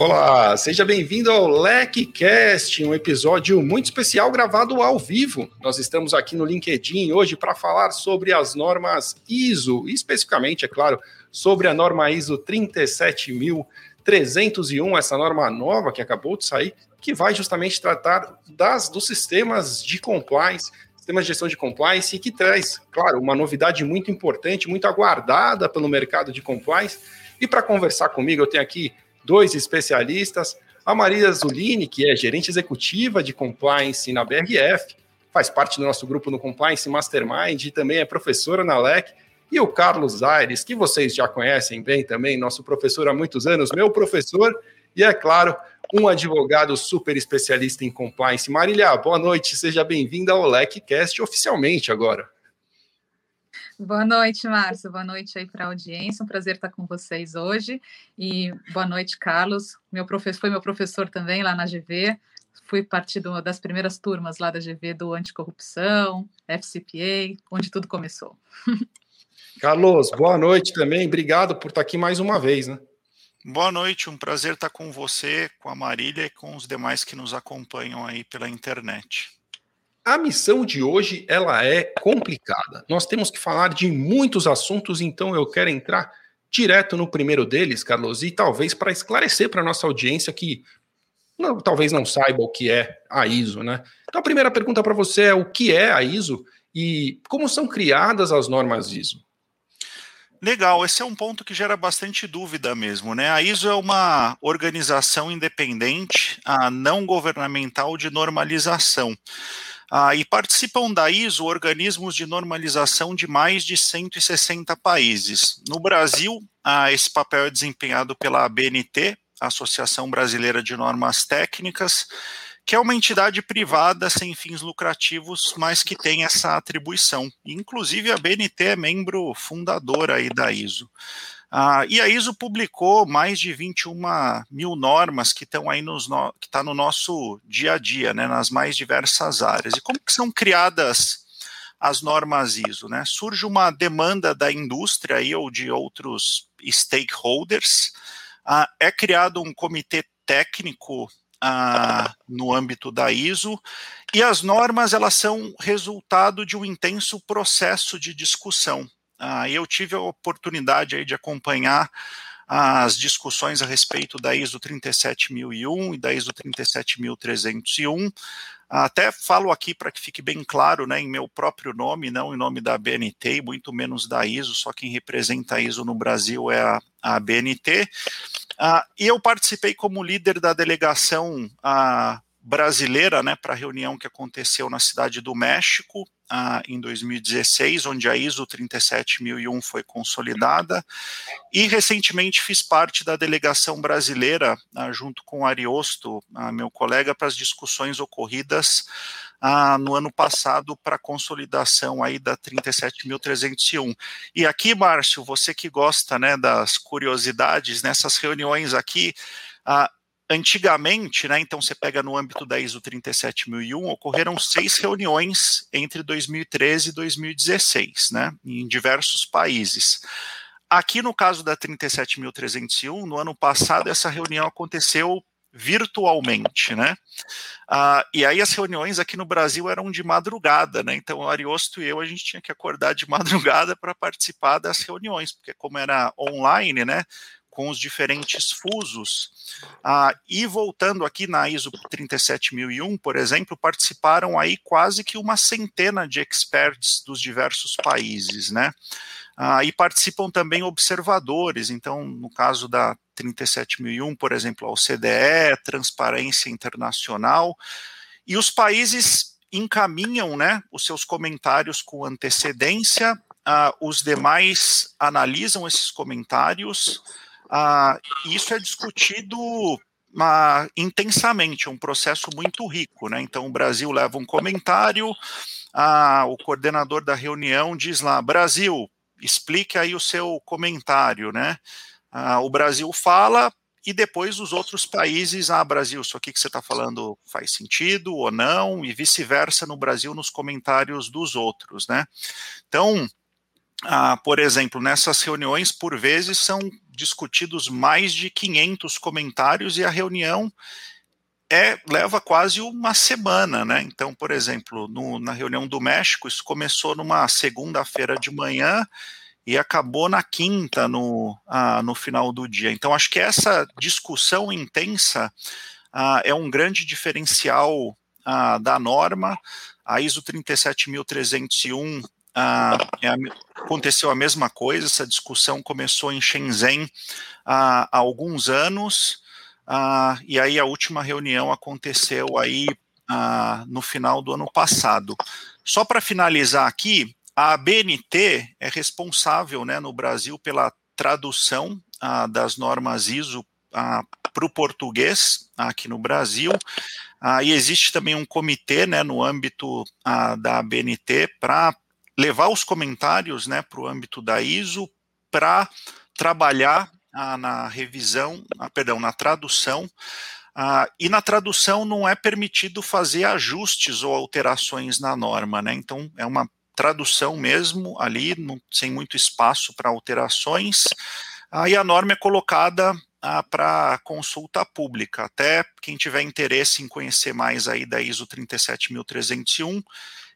Olá, seja bem-vindo ao LecCast, um episódio muito especial gravado ao vivo. Nós estamos aqui no LinkedIn hoje para falar sobre as normas ISO, especificamente, é claro, sobre a norma ISO 37301, essa norma nova que acabou de sair, que vai justamente tratar das dos sistemas de compliance, sistemas de gestão de compliance e que traz, claro, uma novidade muito importante, muito aguardada pelo mercado de compliance. E para conversar comigo, eu tenho aqui dois especialistas. A Maria Zulini, que é gerente executiva de compliance na BRF, faz parte do nosso grupo no Compliance Mastermind e também é professora na LEC. E o Carlos Aires, que vocês já conhecem bem também, nosso professor há muitos anos, meu professor, e é claro, um advogado super especialista em compliance. Marília, boa noite, seja bem-vinda ao LECcast oficialmente agora. Boa noite, Márcio. Boa noite aí para a audiência. Um prazer estar com vocês hoje. E boa noite, Carlos. Meu professor foi meu professor também lá na GV. Fui parte do, das primeiras turmas lá da GV do anticorrupção, FCPA, onde tudo começou. Carlos, boa noite também. Obrigado por estar aqui mais uma vez, né? Boa noite, um prazer estar com você, com a Marília e com os demais que nos acompanham aí pela internet. A missão de hoje ela é complicada. Nós temos que falar de muitos assuntos, então eu quero entrar direto no primeiro deles, Carlos, e talvez para esclarecer para nossa audiência que não, talvez não saiba o que é a ISO, né? Então a primeira pergunta para você é o que é a ISO e como são criadas as normas ISO? Legal, esse é um ponto que gera bastante dúvida mesmo, né? A ISO é uma organização independente, a não governamental de normalização. Ah, e participam da ISO organismos de normalização de mais de 160 países. No Brasil, ah, esse papel é desempenhado pela ABNT, Associação Brasileira de Normas Técnicas, que é uma entidade privada sem fins lucrativos, mas que tem essa atribuição. Inclusive, a BNT é membro fundador aí da ISO. Ah, e a ISO publicou mais de 21 mil normas que estão aí nos no, que está no nosso dia a dia, né, nas mais diversas áreas. E como que são criadas as normas ISO? Né? Surge uma demanda da indústria aí, ou de outros stakeholders. Ah, é criado um comitê técnico ah, no âmbito da ISO e as normas elas são resultado de um intenso processo de discussão ah, eu tive a oportunidade aí de acompanhar as discussões a respeito da ISO 37001 e da ISO 37301. Até falo aqui para que fique bem claro, né, em meu próprio nome, não em nome da BNT e muito menos da ISO, só quem representa a ISO no Brasil é a, a BNT. Ah, e eu participei como líder da delegação ah, brasileira né, para a reunião que aconteceu na cidade do México ah, em 2016, onde a ISO 37001 foi consolidada, e recentemente fiz parte da delegação brasileira, ah, junto com Ariosto, ah, meu colega, para as discussões ocorridas no ano passado para a consolidação aí da 37.301. E aqui, Márcio, você que gosta né, das curiosidades, nessas reuniões aqui, Antigamente, né, então você pega no âmbito da ISO 37001, ocorreram seis reuniões entre 2013 e 2016, né, em diversos países. Aqui no caso da 37.301, no ano passado, essa reunião aconteceu virtualmente, né? Ah, e aí as reuniões aqui no Brasil eram de madrugada, né? Então o Ariosto e eu a gente tinha que acordar de madrugada para participar das reuniões, porque como era online, né? Com os diferentes fusos. Ah, e voltando aqui na ISO 37001, por exemplo, participaram aí quase que uma centena de experts dos diversos países, né? Ah, e participam também observadores, então, no caso da 37001, por exemplo, a OCDE, Transparência Internacional, e os países encaminham né, os seus comentários com antecedência, ah, os demais analisam esses comentários, ah, isso é discutido ah, intensamente, é um processo muito rico, né? Então o Brasil leva um comentário, ah, o coordenador da reunião diz lá, Brasil, explique aí o seu comentário, né? Ah, o Brasil fala e depois os outros países, ah, Brasil, isso aqui que você está falando faz sentido ou não, e vice-versa no Brasil nos comentários dos outros, né? Então, ah, por exemplo, nessas reuniões, por vezes, são discutidos mais de 500 comentários e a reunião é, leva quase uma semana, né? Então, por exemplo, no, na reunião do México, isso começou numa segunda-feira de manhã e acabou na quinta, no, ah, no final do dia. Então, acho que essa discussão intensa ah, é um grande diferencial ah, da norma. A ISO 37301 ah, é, aconteceu a mesma coisa, essa discussão começou em Shenzhen ah, há alguns anos, ah, e aí a última reunião aconteceu aí ah, no final do ano passado. Só para finalizar aqui, a BNT é responsável né, no Brasil pela tradução ah, das normas ISO ah, para o português aqui no Brasil. Ah, e existe também um comitê né, no âmbito ah, da BNT para levar os comentários né, para o âmbito da ISO para trabalhar ah, na revisão, ah, perdão, na tradução. Ah, e na tradução não é permitido fazer ajustes ou alterações na norma, né? Então é uma tradução mesmo ali, não, sem muito espaço para alterações. Aí a norma é colocada ah, para consulta pública. Até quem tiver interesse em conhecer mais aí da ISO 37301,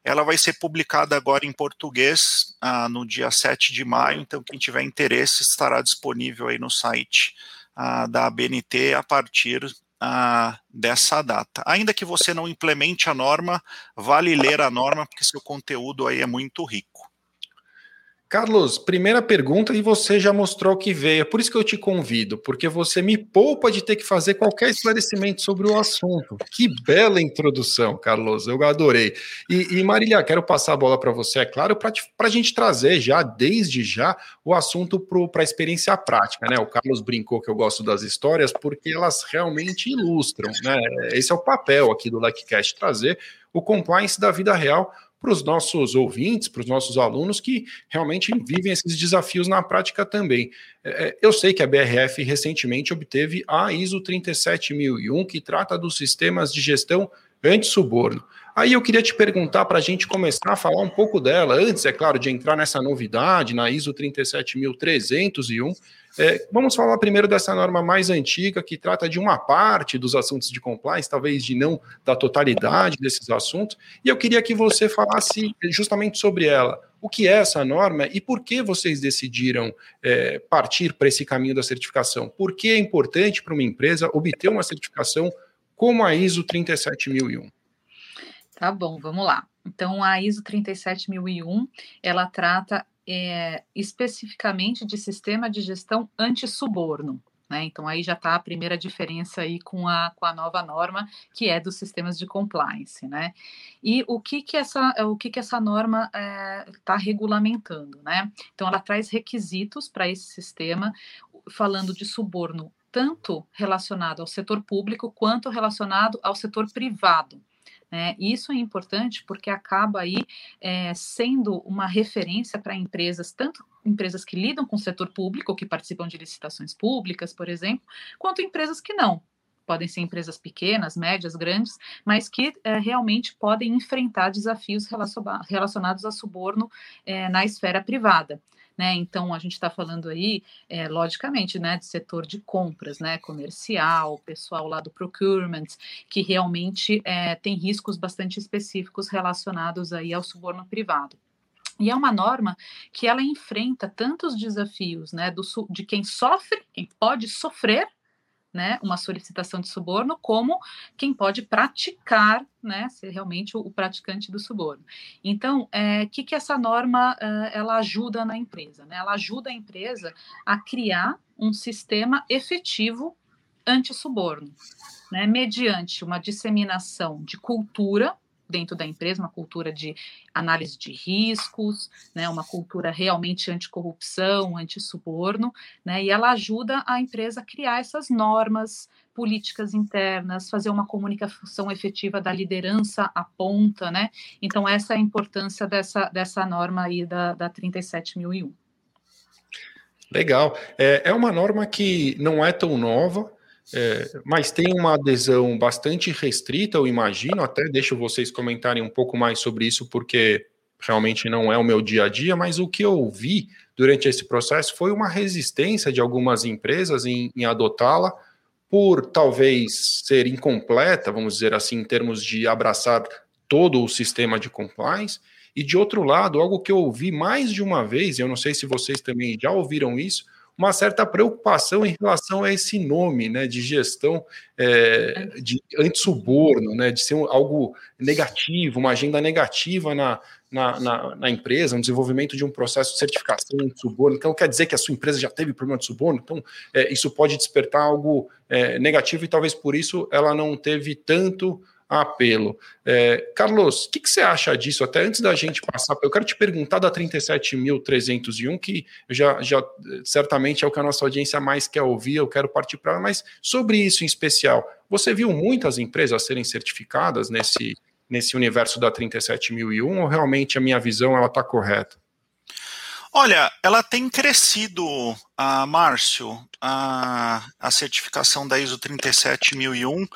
ela vai ser publicada agora em português ah, no dia 7 de maio, então quem tiver interesse estará disponível aí no site ah, da ABNT a partir ah, dessa data. Ainda que você não implemente a norma, vale ler a norma, porque seu conteúdo aí é muito rico. Carlos, primeira pergunta e você já mostrou que veio. É por isso que eu te convido, porque você me poupa de ter que fazer qualquer esclarecimento sobre o assunto. Que bela introdução, Carlos. Eu adorei. E, e Marília, quero passar a bola para você, é claro, para a gente trazer já, desde já, o assunto para a experiência prática. Né? O Carlos brincou que eu gosto das histórias porque elas realmente ilustram. Né? Esse é o papel aqui do LikeCast, trazer o compliance da vida real para os nossos ouvintes, para os nossos alunos que realmente vivem esses desafios na prática também. É, é eu sei que a BRF recentemente obteve a ISO 37001, que trata dos sistemas de gestão anti-suborno. Aí eu queria te perguntar para a gente começar a falar um pouco dela, antes, é claro, de entrar nessa novidade, na ISO 37301. É, vamos falar primeiro dessa norma mais antiga, que trata de uma parte dos assuntos de compliance, talvez de não da totalidade desses assuntos. E eu queria que você falasse justamente sobre ela. O que é essa norma e por que vocês decidiram é, partir para esse caminho da certificação? Por que é importante para uma empresa obter uma certificação como a ISO 37001? Tá bom, vamos lá. Então, a ISO 37001, ela trata é, especificamente de sistema de gestão anti-suborno. Né? Então, aí já está a primeira diferença aí com a, com a nova norma, que é dos sistemas de compliance. Né? E o que, que, essa, o que, que essa norma está é, regulamentando? Né? Então, ela traz requisitos para esse sistema, falando de suborno tanto relacionado ao setor público quanto relacionado ao setor privado. Né? Isso é importante porque acaba aí é, sendo uma referência para empresas, tanto empresas que lidam com o setor público, que participam de licitações públicas, por exemplo, quanto empresas que não, podem ser empresas pequenas, médias, grandes, mas que é, realmente podem enfrentar desafios relacionados a suborno é, na esfera privada né? Então a gente está falando aí, é, logicamente, né, de setor de compras, né, comercial, pessoal lá do procurement, que realmente é, tem riscos bastante específicos relacionados aí ao suborno privado. E é uma norma que ela enfrenta tantos desafios, né, do, de quem sofre, quem pode sofrer né, uma solicitação de suborno, como quem pode praticar, né, ser realmente o, o praticante do suborno. Então, o é, que, que essa norma ela ajuda na empresa? Né? Ela ajuda a empresa a criar um sistema efetivo anti-suborno, né, mediante uma disseminação de cultura dentro da empresa, uma cultura de análise de riscos, né, uma cultura realmente anticorrupção, anti-suborno, né, e ela ajuda a empresa a criar essas normas, políticas internas, fazer uma comunicação efetiva da liderança à ponta, né? Então, essa é a importância dessa, dessa norma aí da, da 37.001. Legal. É, é uma norma que não é tão nova, é, mas tem uma adesão bastante restrita, eu imagino, até deixo vocês comentarem um pouco mais sobre isso, porque realmente não é o meu dia a dia, mas o que eu vi durante esse processo foi uma resistência de algumas empresas em, em adotá-la, por talvez ser incompleta, vamos dizer assim, em termos de abraçar todo o sistema de compliance. E de outro lado, algo que eu ouvi mais de uma vez, e eu não sei se vocês também já ouviram isso, uma certa preocupação em relação a esse nome, né, de gestão é, de anti-suborno, né, de ser algo negativo, uma agenda negativa na, na, na, na, empresa, no desenvolvimento de um processo de certificação de suborno. Então, quer dizer que a sua empresa já teve problema de suborno? Então, é, isso pode despertar algo é, negativo e talvez por isso ela não teve tanto apelo. É, Carlos, o que, que, você acha disso? Até antes da gente passar, eu quero te perguntar da 37.301, que já, já certamente é o que a nossa audiência mais quer ouvir, eu quero partir para mas sobre isso em especial, você viu muitas empresas serem certificadas nesse, nesse universo da 37.001 ou realmente a minha visão ela está correta? Olha, ela tem crescido, Márcio, a, a certificação da ISO 37001.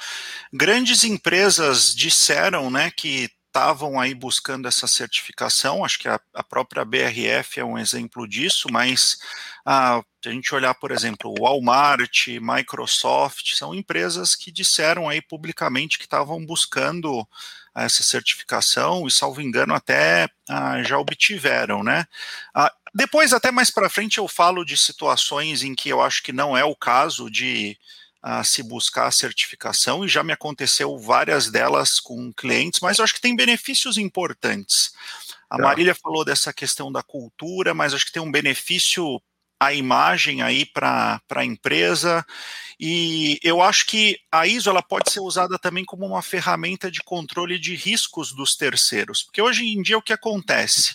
Grandes empresas disseram né, que estavam aí buscando essa certificação, acho que a, a, própria BRF é um exemplo disso, mas se a gente olhar, por exemplo, Walmart, Microsoft, são empresas que disseram aí publicamente que estavam buscando essa certificação e, salvo engano, até ah, já obtiveram, né? Ah, depois, até mais para frente, eu falo de situações em que eu acho que não é o caso de uh, se buscar a certificação, e já me aconteceu várias delas com clientes, mas eu acho que tem benefícios importantes. A tá. Marília falou dessa questão da cultura, mas acho que tem um benefício a imagem aí para a empresa e eu acho que a ISO ela pode ser usada também como uma ferramenta de controle de riscos dos terceiros, porque hoje em dia o que acontece?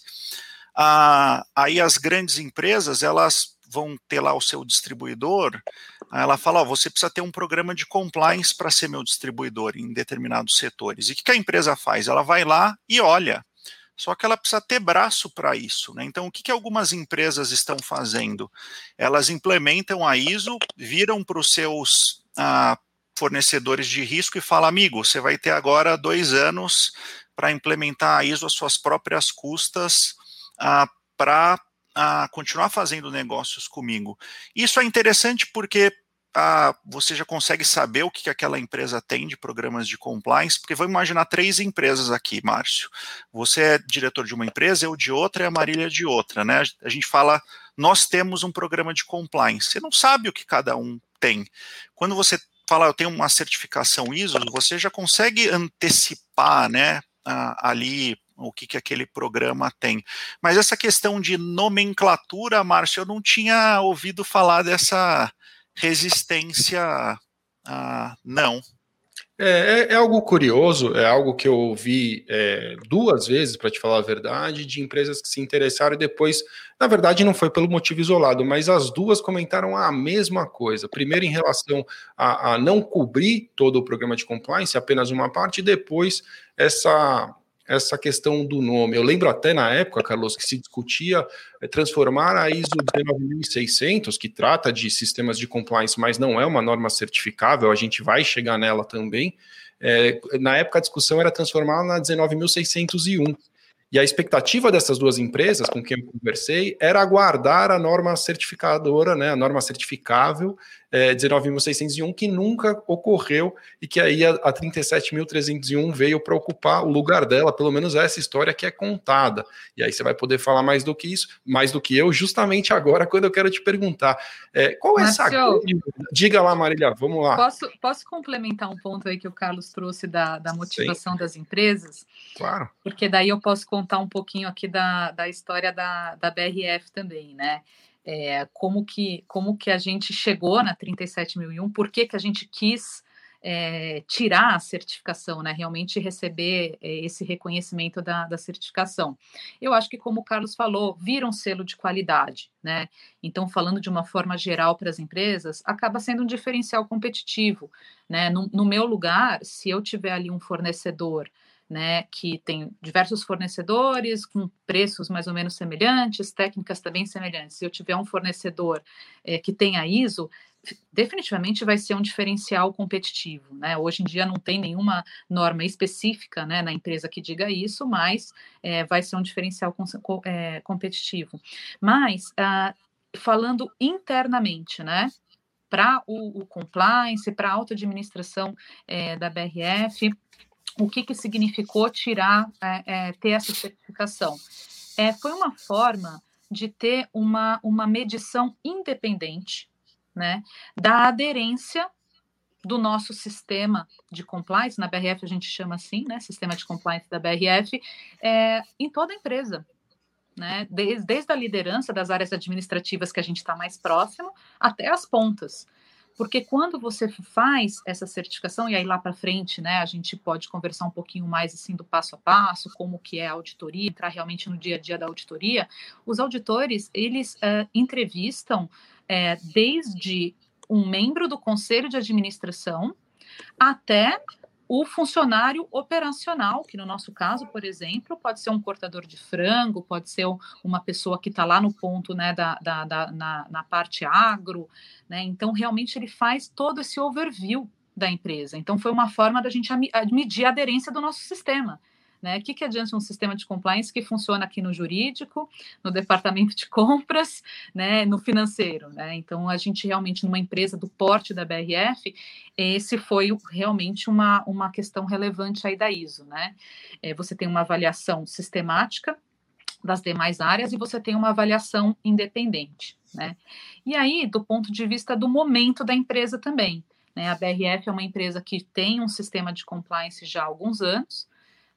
Ah, aí as grandes empresas elas vão ter lá o seu distribuidor, ela fala, ó, você precisa ter um programa de compliance para ser meu distribuidor em determinados setores. E o que, a empresa faz? Ela vai lá e olha, só que ela precisa ter braço para isso. Né? Então, o que, que algumas empresas estão fazendo? Elas implementam a ISO, viram para os seus ah, fornecedores de risco e falam, amigo, você vai ter agora dois anos para implementar a ISO às suas próprias custas, ah, para ah, continuar fazendo negócios comigo. Isso é interessante porque ah, você já consegue saber o que, que aquela empresa tem de programas de compliance, porque vamos imaginar três empresas aqui, Márcio. Você é diretor de uma empresa, eu de outra e a Marília de outra, né? A gente fala, nós temos um programa de compliance. Você não sabe o que cada um tem. Quando você fala, eu tenho uma certificação ISO, você já consegue antecipar, né? ali o que, que aquele programa tem. Mas essa questão de nomenclatura, Márcio, eu não tinha ouvido falar dessa resistência, ah, não. É, é, é, algo curioso, é algo que eu ouvi é, duas vezes, para te falar a verdade, de empresas que se interessaram e depois, na verdade, não foi pelo motivo isolado, mas as duas comentaram a mesma coisa. Primeiro, em relação a, a não cobrir todo o programa de compliance, apenas uma parte, e depois essa essa questão do nome. Eu lembro até na época, Carlos, que se discutia é, transformar a ISO 19600, que trata de sistemas de compliance, mas não é uma norma certificável, a gente vai chegar nela também. É, na época a discussão era transformar na 19601. E a expectativa dessas duas empresas com quem eu conversei era aguardar a norma certificadora, né, a norma certificável é, 19.601, que nunca ocorreu e que aí a, a 37.301 veio para ocupar o lugar dela, pelo menos essa história que é contada. E aí você vai poder falar mais do que isso, mais do que eu, justamente agora, quando eu quero te perguntar. É, qual é essa. Diga lá, Marília, vamos lá. Posso, posso complementar um ponto aí que o Carlos trouxe da, da motivação Sim. das empresas? Claro. Porque daí eu posso contar um pouquinho aqui da, da história da, da BRF também, né? é, como, que, como que a gente chegou na 37001, por que, que a gente quis é, tirar a certificação, né, realmente receber é, esse reconhecimento da, da, certificação. Eu acho que, como o Carlos falou, vira um selo de qualidade, né? Então, falando de uma forma geral para as empresas, acaba sendo um diferencial competitivo, né? No, no meu lugar, se eu tiver ali um fornecedor né, que tem diversos fornecedores com preços mais ou menos semelhantes, técnicas também semelhantes. Se eu tiver um fornecedor é, que tenha ISO, definitivamente vai ser um diferencial competitivo, né? Hoje em dia não tem nenhuma norma específica, né, na empresa que diga isso, mas é, vai ser um diferencial com, é, competitivo. Mas ah, falando internamente, né? Para o, o, compliance, para a auto-administração da BRF, o que, que significou tirar, é, é, ter essa certificação? É, foi uma forma de ter uma, uma medição independente né, da aderência do nosso sistema de compliance, na BRF a gente chama assim, né, sistema de compliance da BRF, é, em toda a empresa, né, desde, desde a liderança das áreas administrativas que a gente está mais próximo, até as pontas. Porque quando você faz essa certificação, e aí lá para frente, né, a gente pode conversar um pouquinho mais assim do passo a passo, como que é a auditoria, entrar realmente no dia a dia da auditoria, os auditores, eles uh, entrevistam é, desde um membro do conselho de administração até o funcionário operacional, que no nosso caso, por exemplo, pode ser um cortador de frango, pode ser uma pessoa que está lá no ponto né, da, da, da na, na, parte agro, né? Então, realmente ele faz todo esse overview da empresa. Então, foi uma forma da gente medir a aderência do nosso sistema. Né? O que, que adianta um sistema de compliance que funciona aqui no jurídico, no departamento de compras, né, no financeiro? Né? Então, a gente realmente, numa empresa do porte da BRF, esse foi realmente uma, uma questão relevante aí da ISO. Né? É, você tem uma avaliação sistemática das demais áreas e você tem uma avaliação independente. Né? E aí, do ponto de vista do momento da empresa também. Né? A BRF é uma empresa que tem um sistema de compliance já há alguns anos,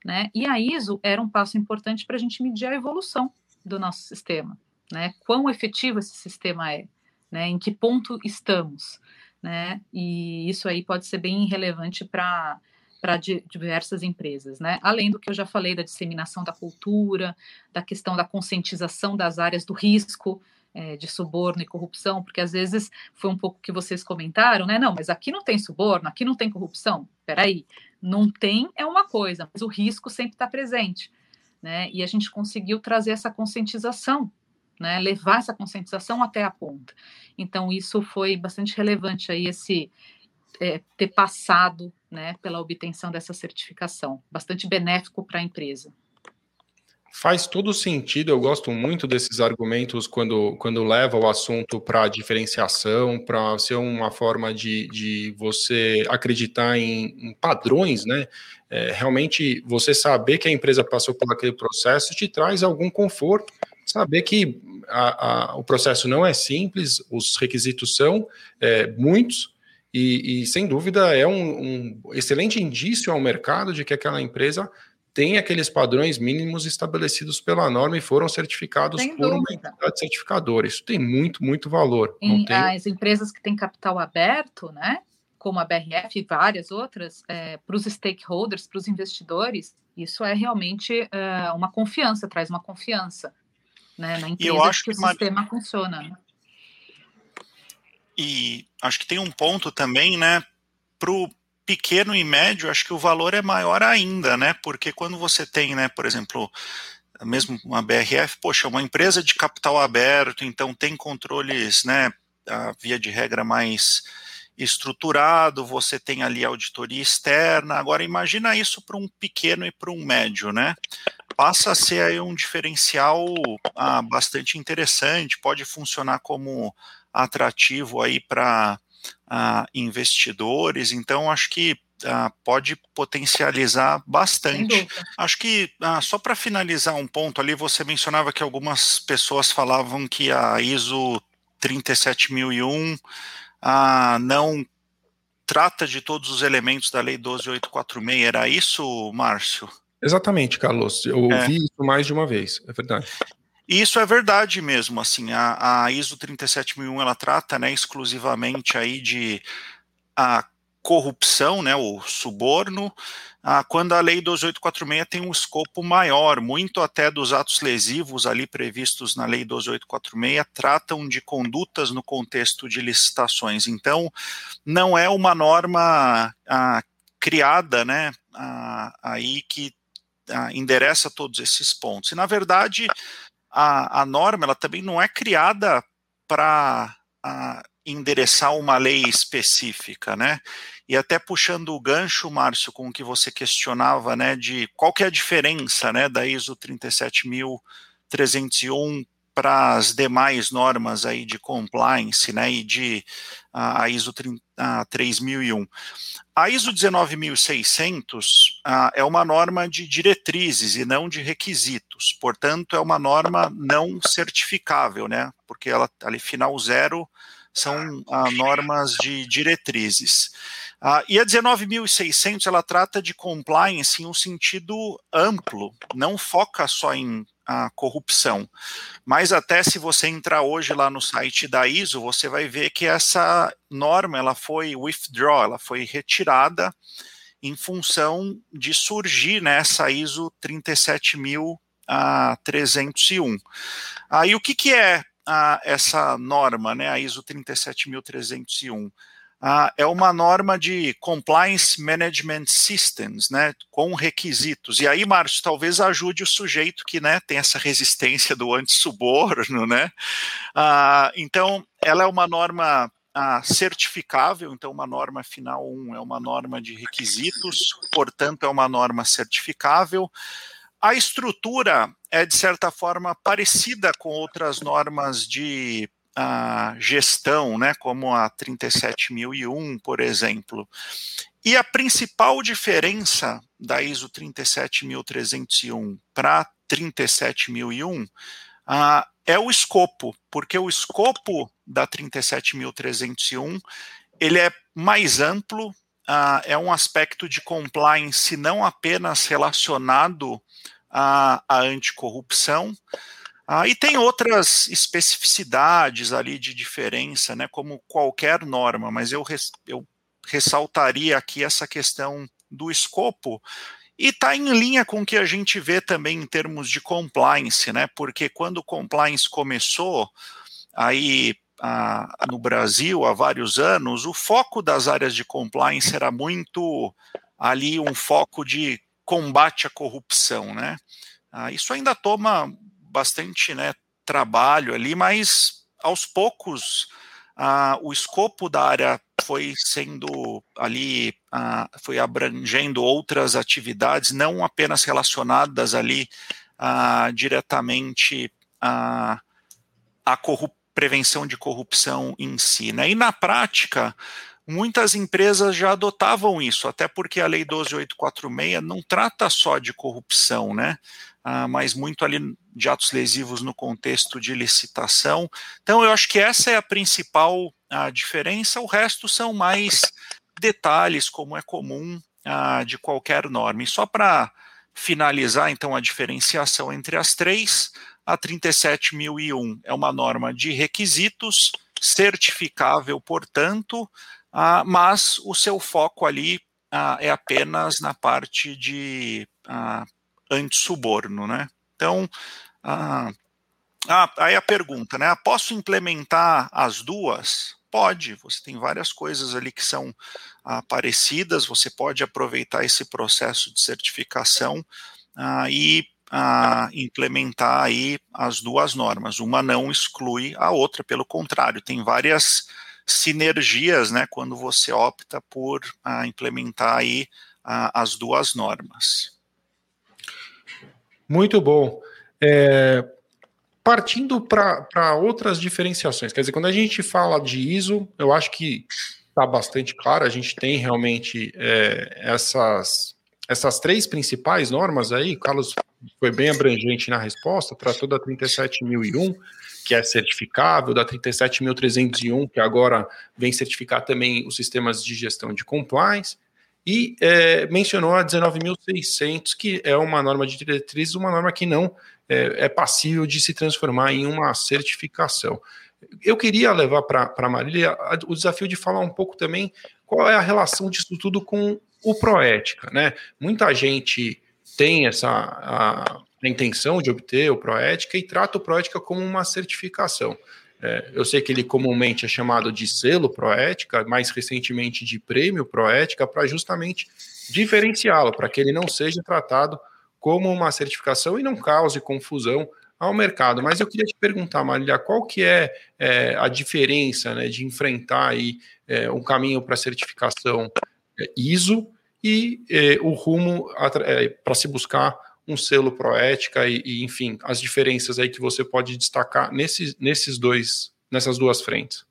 né? E a ISO era um passo importante para a gente medir a evolução do nosso sistema, né? Quão efetivo esse sistema é, né? Em que ponto estamos, né? E isso aí pode ser bem relevante para para diversas empresas, né? Além do que eu já falei da disseminação da cultura, da questão da conscientização das áreas do risco, é, de suborno e corrupção, porque às vezes foi um pouco que vocês comentaram, né? Não, mas aqui não tem suborno, aqui não tem corrupção. Peraí, não tem é uma coisa, mas o risco sempre está presente, né? E a gente conseguiu trazer essa conscientização, né? Levar essa conscientização até a ponta. Então isso foi bastante relevante aí esse é, ter passado, né? Pela obtenção dessa certificação, bastante benéfico para a empresa. Faz todo sentido, eu gosto muito desses argumentos quando, quando leva o assunto para diferenciação, para ser uma forma de, de você acreditar em, em padrões, né? É, realmente você saber que a empresa passou por aquele processo te traz algum conforto, saber que a, a, o processo não é simples, os requisitos são é, muitos, e, e, sem dúvida é um, um excelente indício ao mercado de que aquela empresa tem aqueles padrões mínimos estabelecidos pela norma e foram certificados Sem por dúvida. uma entidade certificadora. Isso tem muito, muito valor. Em, tem... As empresas que têm capital aberto, né, como a BRF e várias outras, é, para os stakeholders, para os investidores, isso é realmente é, uma confiança, traz uma confiança né, na empresa eu acho que, que o uma... sistema funciona. Né? E acho que tem um ponto também, né, para pequeno e médio, acho que o valor é maior ainda, né? Porque quando você tem, né, por exemplo, mesmo uma BRF, poxa, uma empresa de capital aberto, então tem controles, né, via de regra mais estruturado, você tem ali auditoria externa. Agora imagina isso para um pequeno e para um médio, né? Passa a ser aí um diferencial ah, bastante interessante, pode funcionar como atrativo aí para uh, investidores, então acho que uh, pode potencializar bastante. Acho que, uh, só para finalizar um ponto ali, você mencionava que algumas pessoas falavam que a ISO 37001 não trata de todos os elementos da Lei 12846. Era isso, Márcio? Exatamente, Carlos. Eu é. ouvi é. isso mais de uma vez, é verdade. E isso é verdade mesmo, assim, a, a ISO 37001 ela trata, né, exclusivamente aí de a corrupção, né, o suborno, ah, quando a lei 2846 tem um escopo maior, muito até dos atos lesivos ali previstos na lei 2846 tratam de condutas no contexto de licitações. Então, não é uma norma criada, né, aí que endereça todos esses pontos. E, na verdade, a, a norma ela também não é criada para endereçar uma lei específica, né? E até puxando o gancho, Márcio, com o que você questionava, né, de qual que é a diferença, né, da ISO 37301 para as demais normas aí de compliance, né, e de a ISO 3001. A ISO 19600 uh, é uma norma de diretrizes e não de requisitos, portanto é uma norma não certificável, né, porque ela ali final zero são uh, normas de diretrizes. Uh, e a 19.600 ela trata de compliance em um sentido amplo, não foca só em a corrupção. Mas até se você entrar hoje lá no site da ISO, você vai ver que essa norma ela foi withdraw, ela foi retirada em função de surgir nessa né, ISO 37301. Aí o que, que é a, essa norma, né, a ISO 37301? Ah, é uma norma de Compliance Management Systems, né, com requisitos. E aí, Márcio, talvez ajude o sujeito que né, tem essa resistência do antissuborno, né? Ah, então, ela é uma norma ah, certificável, então uma norma final 1 é uma norma de requisitos, portanto é uma norma certificável. A estrutura é, de certa forma, parecida com outras normas de a gestão, né, como a 37001, por exemplo. E a principal diferença da ISO 37301 para 37001 uh, é o escopo, porque o escopo da 37301 ele é mais amplo, é um aspecto de compliance não apenas relacionado à, à anticorrupção, ah, e tem outras especificidades ali de diferença, né, como qualquer norma, mas eu, res, eu ressaltaria aqui essa questão do escopo, e está em linha com o que a gente vê também em termos de compliance, né, porque quando o compliance começou, aí no Brasil há vários anos, o foco das áreas de compliance era muito ali um foco de combate à corrupção, né, ah, isso ainda toma bastante né, trabalho ali, mas aos poucos ah, o escopo da área foi sendo ali, ah, foi abrangendo outras atividades, não apenas relacionadas ali ah, diretamente à, prevenção de corrupção em si. Né? E na prática, muitas empresas já adotavam isso, até porque a Lei 12846 não trata só de corrupção, né? Ah, mas muito ali de atos lesivos no contexto de licitação. Então, eu acho que essa é a principal a diferença, o resto são mais detalhes, como é comum ah, de qualquer norma. E só para finalizar, então, a diferenciação entre as três, a 37001 é uma norma de requisitos, certificável, portanto, ah, mas o seu foco ali ah, é apenas na parte de ah, antissuborno, né? Então, aí a pergunta, né? Posso implementar as duas? Pode, você tem várias coisas ali que são parecidas, você pode aproveitar esse processo de certificação e implementar aí as duas normas. Uma não exclui a outra, pelo contrário, tem várias sinergias, né, quando você opta por ah, implementar aí ah, as duas normas. Muito bom. É, partindo para outras diferenciações, quer dizer, quando a gente fala de ISO, eu acho que está bastante claro, a gente tem realmente é, essas, essas três principais normas aí, Carlos foi bem abrangente na resposta, tratou da 37001, que é certificável, da 37301, que agora vem certificar também os sistemas de gestão de compliance, e é, mencionou a 19.600, que é uma norma de diretrizes, uma norma que não é, é, passível de se transformar em uma certificação. Eu queria levar para a Marília o desafio de falar um pouco também qual é a relação disso tudo com o Proética. Né? Muita gente tem essa a, a intenção de obter o Proética e trata o Proética como uma certificação. É, eu sei que ele comumente é chamado de selo Proética, mais recentemente de prêmio Proética, para justamente diferenciá-lo, para que ele não seja tratado como uma certificação e não cause confusão ao mercado. Mas eu queria te perguntar, Marília, qual que é, é a diferença né, de enfrentar aí, é, um caminho para certificação é, ISO e é, o rumo é, para se buscar um selo Proética e, e, enfim, as diferenças aí que você pode destacar nesses, nesses dois, nessas duas frentes.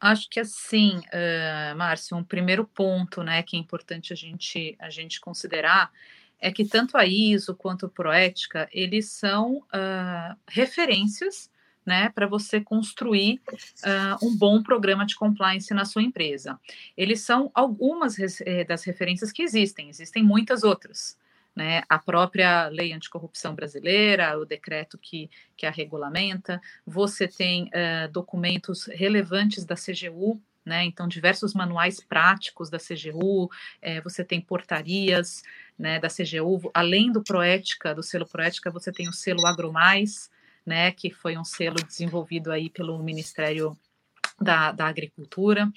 Acho que assim, uh, Márcio, um primeiro ponto, né, que é importante a gente, a gente considerar é que tanto a ISO quanto a Proética, eles são uh, referências né, para você construir uh, um bom programa de compliance na sua empresa. Eles são algumas eh, das referências que existem, existem muitas outras. Né, a própria lei anticorrupção brasileira, o decreto que, que a regulamenta, você tem uh, documentos relevantes da CGU, né, então diversos manuais práticos da CGU, é, você tem portarias né, da CGU, além do Proética, do selo Proética, você tem o selo AgroMais, né, que foi um selo desenvolvido aí pelo Ministério da, da agricultura,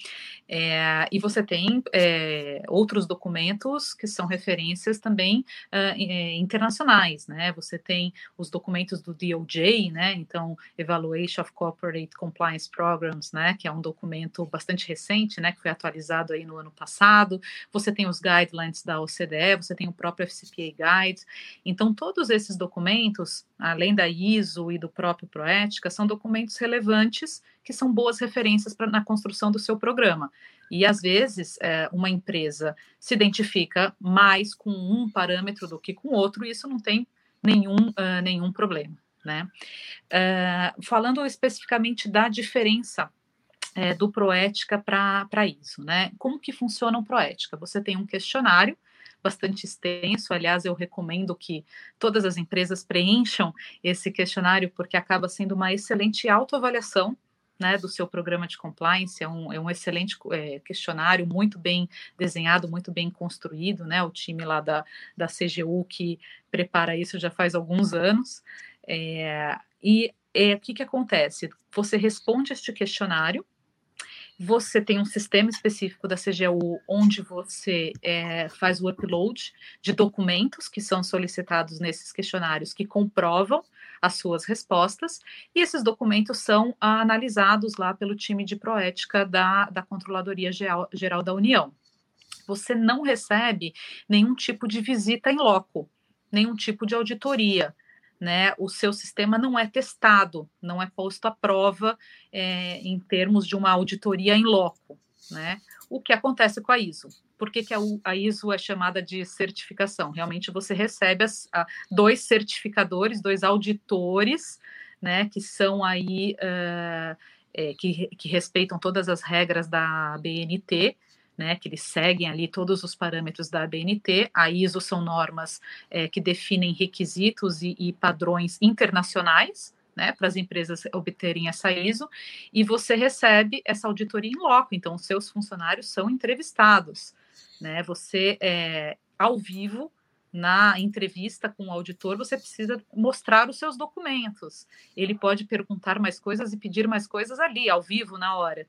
é, e você tem é, outros documentos que são referências também uh, internacionais, né? Você tem os documentos do DOJ, né? Então, Evaluation of Corporate Compliance Programs, né? Que é um documento bastante recente, né? Que foi atualizado aí no ano passado. Você tem os guidelines da OCDE, você tem o próprio FCPA Guide. Então, todos esses documentos, além da ISO e do próprio Proética, são documentos relevantes que são boas referências pra, na construção do seu programa. E às vezes é, uma empresa se identifica mais com um parâmetro do que com outro, e isso não tem nenhum, uh, nenhum problema. Né? Uh, falando especificamente da diferença é, do Proética para isso, né? Como que funciona o Proética? Você tem um questionário bastante extenso. Aliás, eu recomendo que todas as empresas preencham esse questionário, porque acaba sendo uma excelente autoavaliação né, do seu programa de compliance, é um, é um excelente é, questionário, muito bem desenhado, muito bem construído, né, o time lá da, da CGU que prepara isso já faz alguns anos, é, e é, o que, que acontece? Você responde este questionário, você tem um sistema específico da CGU onde você é, faz o upload de documentos que são solicitados nesses questionários que comprovam as suas respostas, e esses documentos são analisados lá pelo time de proética da, da Controladoria Geral, Geral da União. Você não recebe nenhum tipo de visita em loco, nenhum tipo de auditoria né, o seu sistema não é testado, não é posto à prova é, em termos de uma auditoria em loco, né? O que acontece com a ISO? Por que, que a, a, ISO é chamada de certificação? Realmente você recebe as, a, dois certificadores, dois auditores, né, que são aí uh, é, que, que respeitam todas as regras da BNT, né, que eles seguem ali todos os parâmetros da ABNT. A ISO são normas é, que definem requisitos e, e padrões internacionais, né, para as empresas obterem essa ISO, e você recebe essa auditoria em loco, então os seus funcionários são entrevistados, né, você, é, ao vivo, na entrevista com o auditor, você precisa mostrar os seus documentos, ele pode perguntar mais coisas e pedir mais coisas ali, ao vivo, na hora,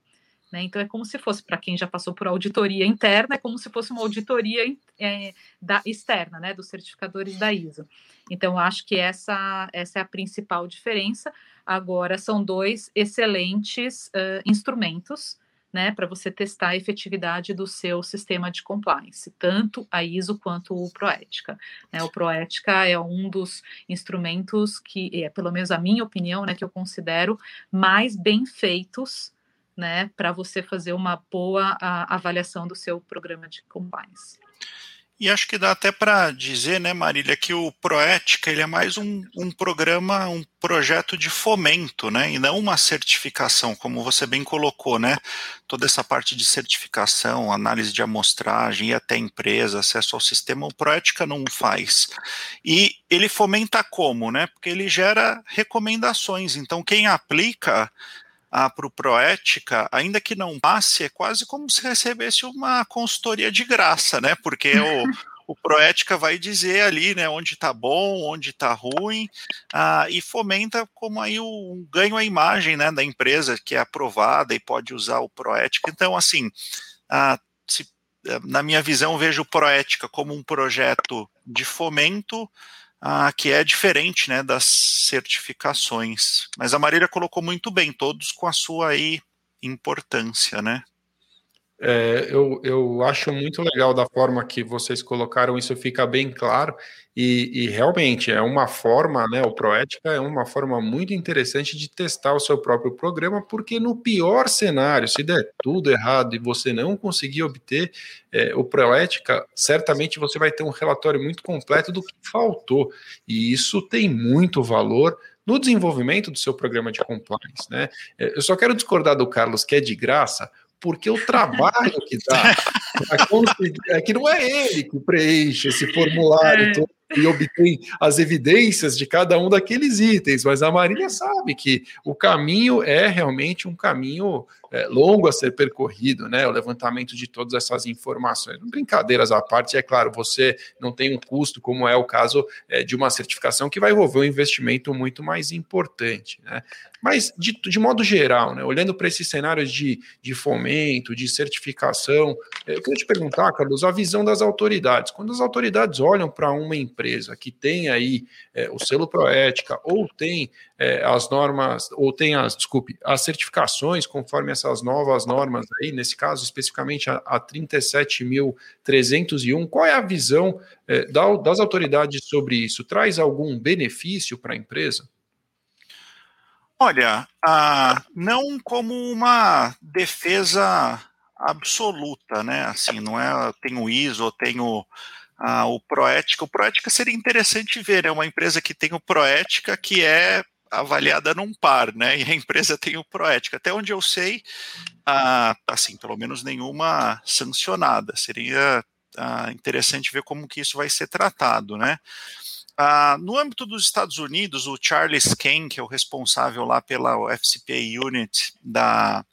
né? Então, é como se fosse, para quem já passou por auditoria interna, é como se fosse uma auditoria é, da, externa, né, dos certificadores da ISO. Então, acho que essa, essa é a principal diferença. Agora, são dois excelentes uh, instrumentos né, para você testar a efetividade do seu sistema de compliance, tanto a ISO quanto o Proética. Né, o Proética é um dos instrumentos que, é, pelo menos a minha opinião, né, que eu considero mais bem feitos né, para você fazer uma boa a, avaliação do seu programa de compliance. E acho que dá até para dizer, né, Marília, que o Proética ele é mais um, um, programa, um projeto de fomento, né, e não uma certificação, como você bem colocou, né, toda essa parte de certificação, análise de amostragem e até empresa, acesso ao sistema, o Proética não faz. E ele fomenta como, né, porque ele gera recomendações, então quem aplica ah, para o Proética, ainda que não passe, é quase como se recebesse uma consultoria de graça, né? Porque o, o Proética vai dizer ali, né, onde está bom, onde está ruim, ah, e fomenta como aí o ganho a imagem, né, da empresa que é aprovada e pode usar o Proética. Então, assim, ah, se, na minha visão, vejo o Proética como um projeto de fomento ah, que é diferente né, das certificações. Mas a Marília colocou muito bem, todos com a sua aí importância, né? É, eu, eu acho muito legal da forma que vocês colocaram, isso fica bem claro, e, e, realmente é uma forma, né? O Proética é uma forma muito interessante de testar o seu próprio programa, porque no pior cenário, se der tudo errado e você não conseguir obter é, o Proética, certamente você vai ter um relatório muito completo do que faltou, e isso tem muito valor no desenvolvimento do seu programa de compliance, né? É, eu só quero discordar do Carlos que é de graça, porque o trabalho que dá é que não é ele que preenche esse formulário é. todo e obtém as evidências de cada um daqueles itens, mas a Marília sabe que o caminho é realmente um caminho é, longo a ser percorrido, né? O levantamento de todas essas informações. Brincadeiras à parte, é claro, você não tem um custo, como é o caso é, de uma certificação, que vai envolver um investimento muito mais importante, né? Mas, de, de modo geral, né, olhando para esses cenários de, de fomento, de certificação, é, eu queria te perguntar, Carlos, a visão das autoridades. Quando as autoridades olham para uma empresa que tem aí é, o selo Proética, ou tem é, as normas, ou tem as, desculpe, as certificações conforme essas novas normas aí, nesse caso especificamente a, a 37.301, qual é a visão é, da, das autoridades sobre isso? Traz algum benefício para a empresa? Olha, ah, não como uma defesa absoluta, né? Assim, não é tenho ISO, tenho ah, o Proética. O Proética seria interessante ver, é né? uma empresa que tem o Proética que é avaliada num par, né? E a empresa tem o Proética. Até onde eu sei, ah, assim, pelo menos nenhuma sancionada. Seria ah, interessante ver como que isso vai ser tratado, né? Uh, no âmbito dos Estados Unidos, o Charles Kane, que é o responsável lá pela FCPA Unit da,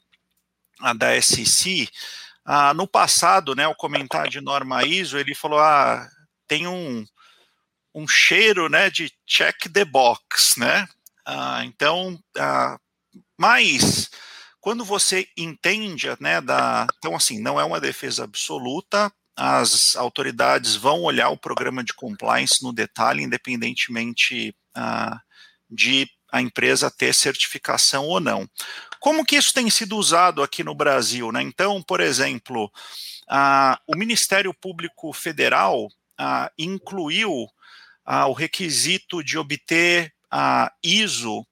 da SEC, uh, no passado, né, ao comentar de norma ISO, ele falou, ah, tem um, um cheiro, né, de check the box, né, uh, então, mas quando você entende, né, da, então assim, não é uma defesa absoluta, as autoridades vão olhar o programa de compliance no detalhe, independentemente uh, de a empresa ter certificação ou não. Como que isso tem sido usado aqui no Brasil? Né? Então, por exemplo, o Ministério Público Federal incluiu o requisito de obter a ISO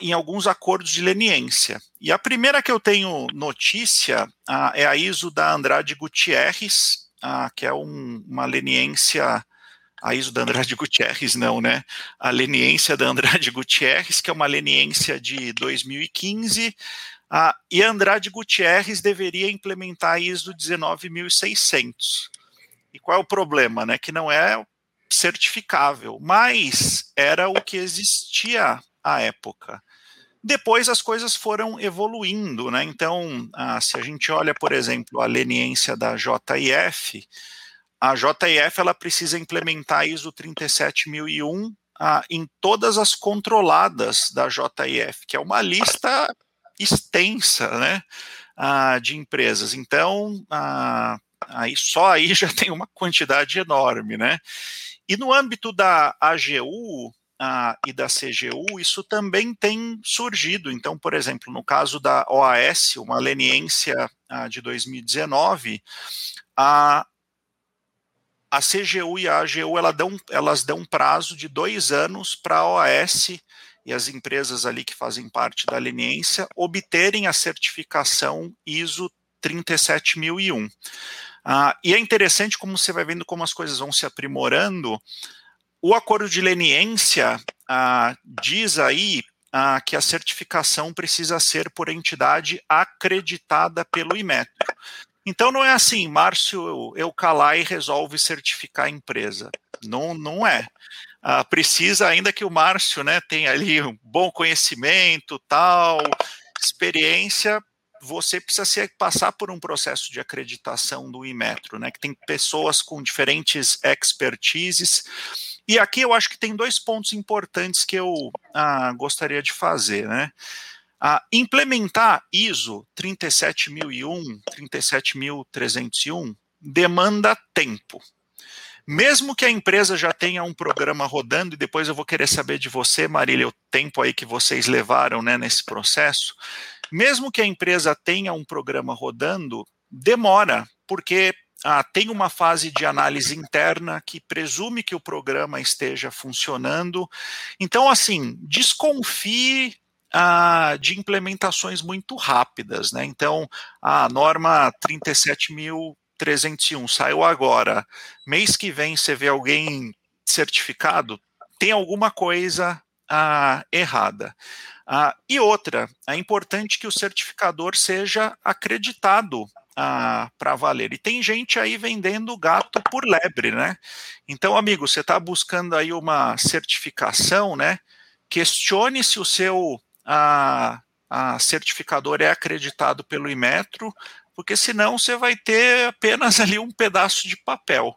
em alguns acordos de leniência. E a primeira que eu tenho notícia é a ISO da Andrade Gutierrez, que é um, uma leniência. A ISO da Andrade Gutierrez, não, né? A leniência da Andrade Gutierrez, que é uma leniência de 2015, ah, e Andrade Gutierrez deveria implementar a ISO 19600. E qual é o problema, né? Que não é certificável, mas era o que existia à época. Depois as coisas foram evoluindo, né? Então, ah, se a gente olha, por exemplo, a leniência da JIF, a JIF ela precisa implementar ISO 37001 ah, em todas as controladas da JIF, que é uma lista extensa, né? Ah, de empresas. Então, ah, aí só aí já tem uma quantidade enorme, né? E no âmbito da AGU, ah, e da CGU, isso também tem surgido. Então, por exemplo, no caso da OAS, uma leniência ah, de 2019, a, a CGU e a AGU dão, elas dão prazo de dois anos para a OAS e as empresas ali que fazem parte da leniência obterem a certificação ISO 37001. Ah, e é interessante como você vai vendo como as coisas vão se aprimorando, o acordo de leniência ah, diz aí ah, que a certificação precisa ser por entidade acreditada pelo Imetro. Então não é assim, Márcio Eucalai resolve certificar a empresa. Não, não é. Ah, precisa ainda que o Márcio né, tenha ali um bom conhecimento, tal, experiência, você precisa ser, passar por um processo de acreditação do Imetro, né, que tem pessoas com diferentes expertises e aqui eu acho que tem dois pontos importantes que eu ah, gostaria de fazer, né? Ah, implementar ISO 37001, 37301 demanda tempo. mesmo que a empresa já tenha um programa rodando, e depois eu vou querer saber de você, Marília, o tempo aí que vocês levaram né, nesse processo, mesmo que a empresa tenha um programa rodando, demora, porque ah, tem uma fase de análise interna que presume que o programa esteja funcionando. Então, assim, desconfie ah, de implementações muito rápidas, né? Então, a norma 37.301 saiu agora. Mês que vem você vê alguém certificado, tem alguma coisa ah, errada. Ah, e outra, é importante que o certificador seja acreditado ah, para valer. E tem gente aí vendendo gato por lebre, né? Então, amigo, você está buscando aí uma certificação, né? Questione se o seu a, a certificador é acreditado pelo Imetro, porque senão você vai ter apenas ali um pedaço de papel.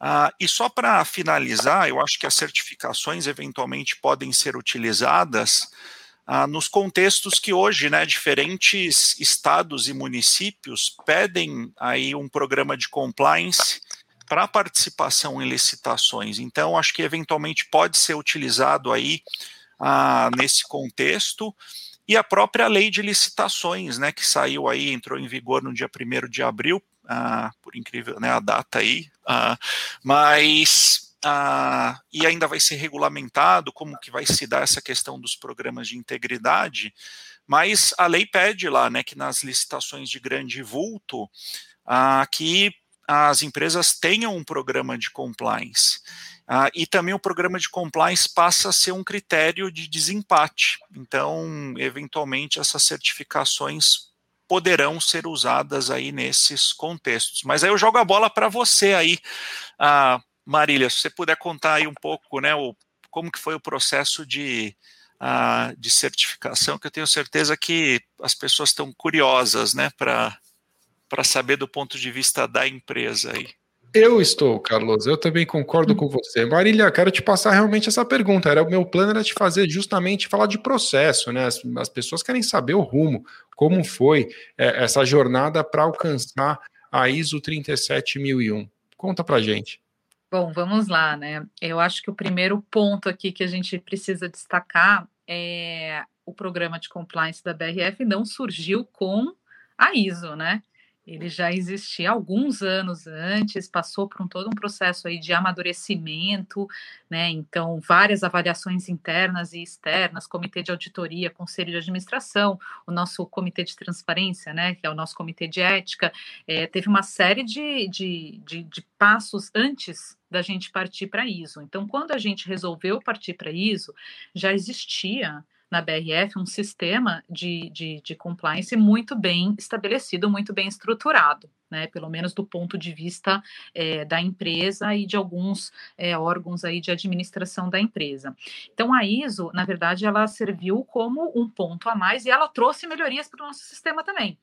Ah, e só para finalizar, eu acho que as certificações eventualmente podem ser utilizadas ah, nos contextos que hoje, né, diferentes estados e municípios pedem aí um programa de compliance para participação em licitações. Então, acho que eventualmente pode ser utilizado aí ah, nesse contexto, e a própria lei de licitações, né, que saiu aí, entrou em vigor no dia 1 de abril, ah, por incrível, né, a data aí, ah, mas, ah, e ainda vai ser regulamentado como que vai se dar essa questão dos programas de integridade, mas a lei pede lá, né, que nas licitações de grande vulto, ah, que as empresas tenham um programa de compliance. Ah, e também o programa de compliance passa a ser um critério de desempate. Então, eventualmente, essas certificações poderão ser usadas aí nesses contextos. Mas aí eu jogo a bola para você aí, ah, Marília, se você puder contar aí um pouco, né, o, como que foi o processo de, ah, de certificação, que eu tenho certeza que as pessoas estão curiosas, né, para saber do ponto de vista da empresa aí. Eu estou, Carlos. Eu também concordo com você. Marília, quero te passar realmente essa pergunta. Era o meu plano era te fazer justamente falar de processo, né? As, as pessoas querem saber o rumo, como foi é, essa jornada para alcançar a ISO 37001. Conta para gente. Bom, vamos lá, né? Eu acho que o primeiro ponto aqui que a gente precisa destacar é o programa de compliance da BRF não surgiu com a ISO, né? Ele já existia alguns anos antes, passou por um, todo um processo aí de amadurecimento, né? Então, várias avaliações internas e externas, comitê de auditoria, conselho de administração, o nosso comitê de transparência, né? Que é o nosso comitê de ética, é, teve uma série de, de, de, de passos antes da gente partir para ISO. Então, quando a gente resolveu partir para ISO, já existia na BRF um sistema de, de, de compliance muito bem estabelecido, muito bem estruturado. Né, pelo menos do ponto de vista é, da empresa e de alguns é, órgãos aí de administração da empresa. Então, a ISO, na verdade, ela serviu como um ponto a mais e ela trouxe melhorias para o nosso sistema também.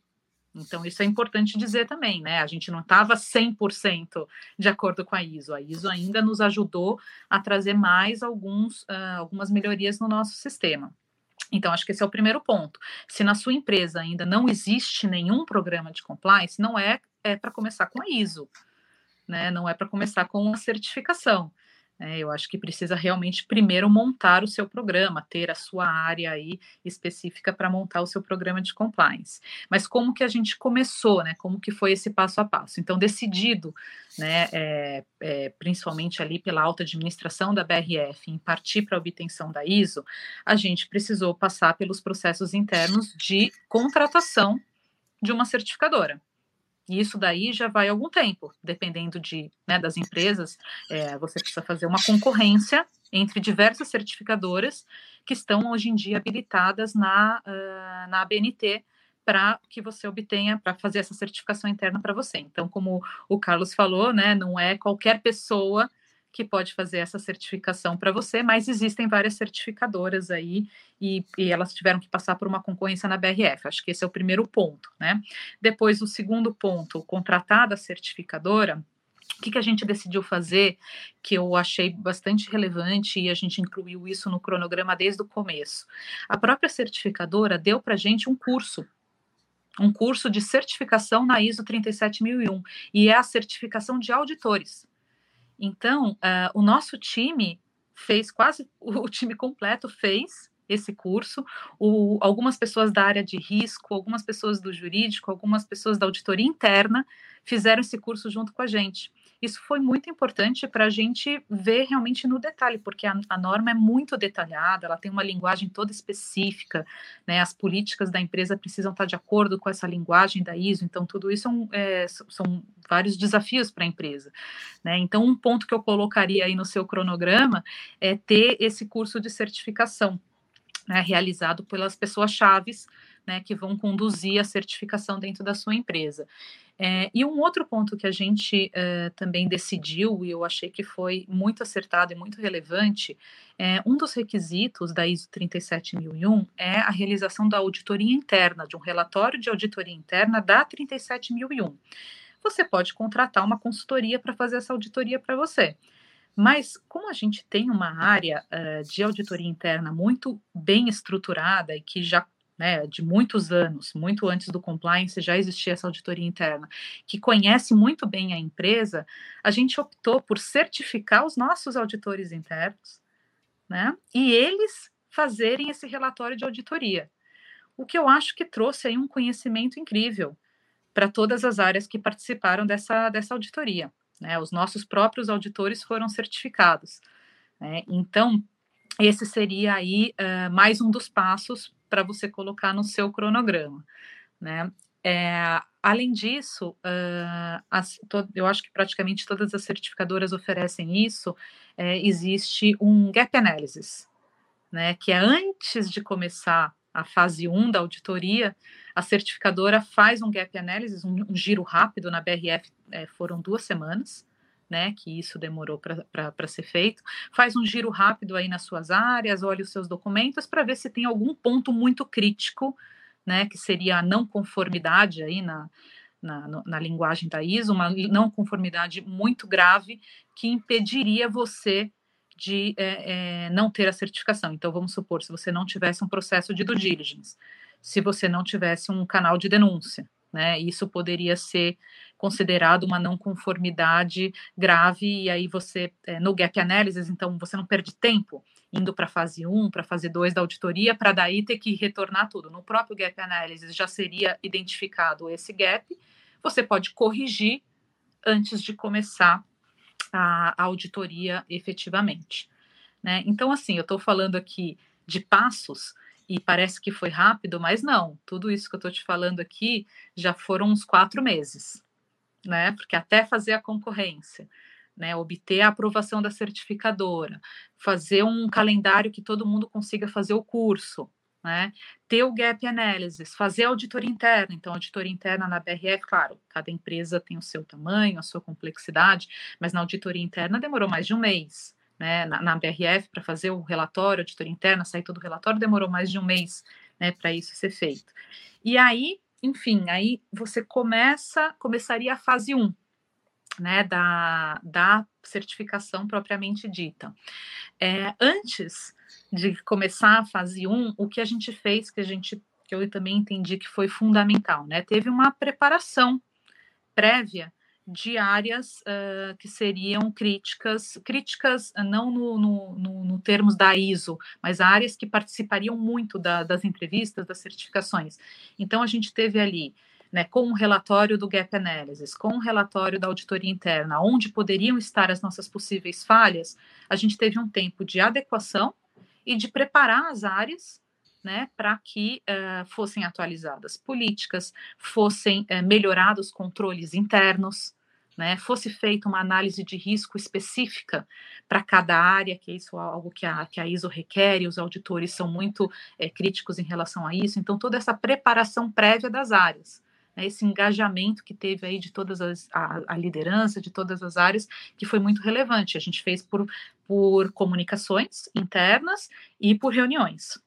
Então, isso é importante dizer também, né? A gente não estava 100% de acordo com a ISO. A ISO ainda nos ajudou a trazer mais alguns, uh, algumas melhorias no nosso sistema. Então, acho que esse é o primeiro ponto. Se na sua empresa ainda não existe nenhum programa de compliance, não é, é para começar com a ISO, né? não é para começar com a certificação. É, eu acho que precisa realmente primeiro montar o seu programa, ter a sua área aí específica para montar o seu programa de compliance. Mas como que a gente começou, né? Como que foi esse passo a passo? Então, decidido, né? É, é, principalmente ali pela alta administração da BRF, em partir para a obtenção da ISO, a gente precisou passar pelos processos internos de contratação de uma certificadora. E isso daí já vai algum tempo, dependendo de, né, das empresas, é, você precisa fazer uma concorrência entre diversas certificadoras que estão hoje em dia habilitadas na, uh, na ABNT para que você obtenha, para fazer essa certificação interna para você. Então, como o Carlos falou, né, não é qualquer pessoa que pode fazer essa certificação para você, mas existem várias certificadoras aí e, e, elas tiveram que passar por uma concorrência na BRF. Acho que esse é o primeiro ponto, né? Depois, o segundo ponto, contratada a certificadora. O que, que a gente decidiu fazer que eu achei bastante relevante e a gente incluiu isso no cronograma desde o começo? A própria certificadora deu para a gente um curso um curso de certificação na ISO 37001 e é a certificação de auditores. Então, uh, o nosso time fez quase o time completo fez esse curso. O, algumas pessoas da área de risco, algumas pessoas do jurídico, algumas pessoas da auditoria interna fizeram esse curso junto com a gente. Isso foi muito importante para a gente ver realmente no detalhe, porque a, a, norma é muito detalhada, ela tem uma linguagem toda específica, né? As políticas da empresa precisam estar de acordo com essa linguagem da ISO, então tudo isso é, é são vários desafios para a empresa. Né? Então, um ponto que eu colocaria aí no seu cronograma é ter esse curso de certificação. Né, realizado pelas pessoas chaves né, que vão conduzir a certificação dentro da sua empresa. É, e um outro ponto que a gente é, também decidiu, e eu achei que foi muito acertado e muito relevante, é, um dos requisitos da ISO 37001 é a realização da auditoria interna, de um relatório de auditoria interna da 37001. Você pode contratar uma consultoria para fazer essa auditoria para você. Mas, como a gente tem uma área uh, de auditoria interna muito bem estruturada e que já né, de muitos anos, muito antes do compliance, já existia essa auditoria interna, que conhece muito bem a empresa, a gente optou por certificar os nossos auditores internos, né, e eles fazerem esse relatório de auditoria. O que eu acho que trouxe aí um conhecimento incrível para todas as áreas que participaram dessa, dessa auditoria. Né, os nossos próprios auditores foram certificados. Né, então, esse seria aí uh, mais um dos passos para você colocar no seu cronograma, né? É, além disso, uh, as, to, eu acho que praticamente todas as certificadoras oferecem isso. É, existe um gap analysis, né? Que é antes de começar a fase 1 da auditoria, a certificadora faz um gap analysis, um, um giro rápido na BRF, é, foram duas semanas, né, que isso demorou para ser feito, faz um giro rápido aí nas suas áreas, olha os seus documentos para ver se tem algum ponto muito crítico, né, que seria a não conformidade aí na, na, na linguagem da ISO, uma não conformidade muito grave que impediria você de é, é, não ter a certificação. Então, vamos supor, se você não tivesse um processo de due diligence, se você não tivesse um canal de denúncia, né? Isso poderia ser considerado uma não conformidade grave, e aí você, é, no gap analysis, então você não perde tempo indo para fase 1, para fase 2 da auditoria, para daí ter que retornar tudo. No próprio gap analysis já seria identificado esse gap, você pode corrigir antes de começar a, a auditoria efetivamente. Né? Então, assim, eu estou falando aqui de passos e parece que foi rápido, mas não. Tudo isso que eu estou te falando aqui já foram uns quatro meses, né? Porque até fazer a concorrência, né? Obter a aprovação da certificadora, fazer um calendário que todo mundo consiga fazer o curso, né? Ter o gap analysis, fazer auditoria interna. Então, auditoria interna na BRF, claro, cada empresa tem o seu tamanho, a sua complexidade, mas na auditoria interna demorou mais de um mês né, na, na BRF para fazer o relatório, auditoria interna, sair todo o relatório, demorou mais de um mês né, para isso ser feito. E aí, enfim, aí você começa, começaria a fase 1, né, da, da certificação propriamente dita. É, antes de começar a fase 1, o que a gente fez, que a gente que eu também entendi que foi fundamental, né? Teve uma preparação prévia de áreas uh, que seriam críticas, críticas não no, no, no, no, termos da ISO, mas áreas que participariam muito da, das entrevistas, das certificações. Então, a gente teve ali, né, com o relatório do Gap Analysis, com o relatório da auditoria interna, onde poderiam estar as nossas possíveis falhas, a gente teve um tempo de adequação e de preparar as áreas né, para que uh, fossem atualizadas políticas, fossem uh, melhorados controles internos, né, fosse feita uma análise de risco específica para cada área, que é isso algo que a, que a ISO requer, e os auditores são muito é, críticos em relação a isso. Então, toda essa preparação prévia das áreas, né, esse engajamento que teve aí de todas as a, a, liderança de todas as áreas, que foi muito relevante. A gente fez por, por comunicações internas e por reuniões.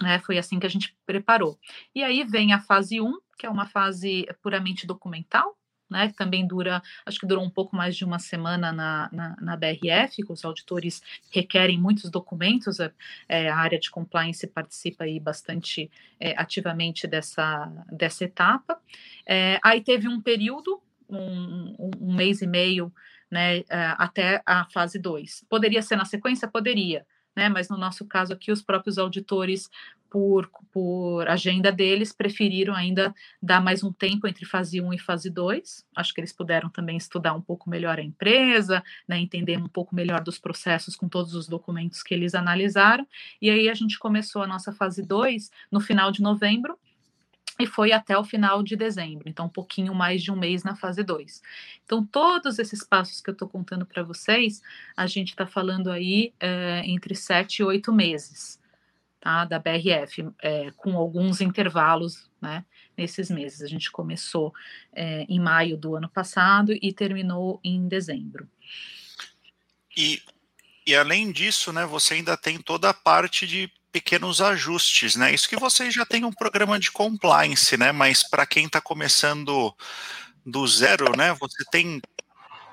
Né, foi assim que a gente preparou. E aí vem a fase 1, que é uma fase puramente documental, né, que também dura, acho que durou um pouco mais de uma semana na, na, na BRF, que os auditores requerem muitos documentos, é, é, a área de compliance participa aí bastante é, ativamente dessa, dessa etapa. É, aí teve um período, um, um, mês e meio, né, é, até a fase 2. Poderia ser na sequência? Poderia, né, mas no nosso caso aqui, os próprios auditores, por, por agenda deles, preferiram ainda dar mais um tempo entre fase 1 e fase 2. Acho que eles puderam também estudar um pouco melhor a empresa, né, entender um pouco melhor dos processos com todos os documentos que eles analisaram. E aí a gente começou a nossa fase 2 no final de novembro, e foi até o final de dezembro, então um pouquinho mais de um mês na fase 2. Então, todos esses passos que eu estou contando para vocês, a gente está falando aí é, entre sete e oito meses, tá? Da BRF, é, com alguns intervalos, né? Nesses meses. A gente começou é, em maio do ano passado e terminou em dezembro. E, e além disso, né, você ainda tem toda a parte de pequenos ajustes, né? Isso que vocês já têm um programa de compliance, né? Mas para quem está começando do zero, né? Você tem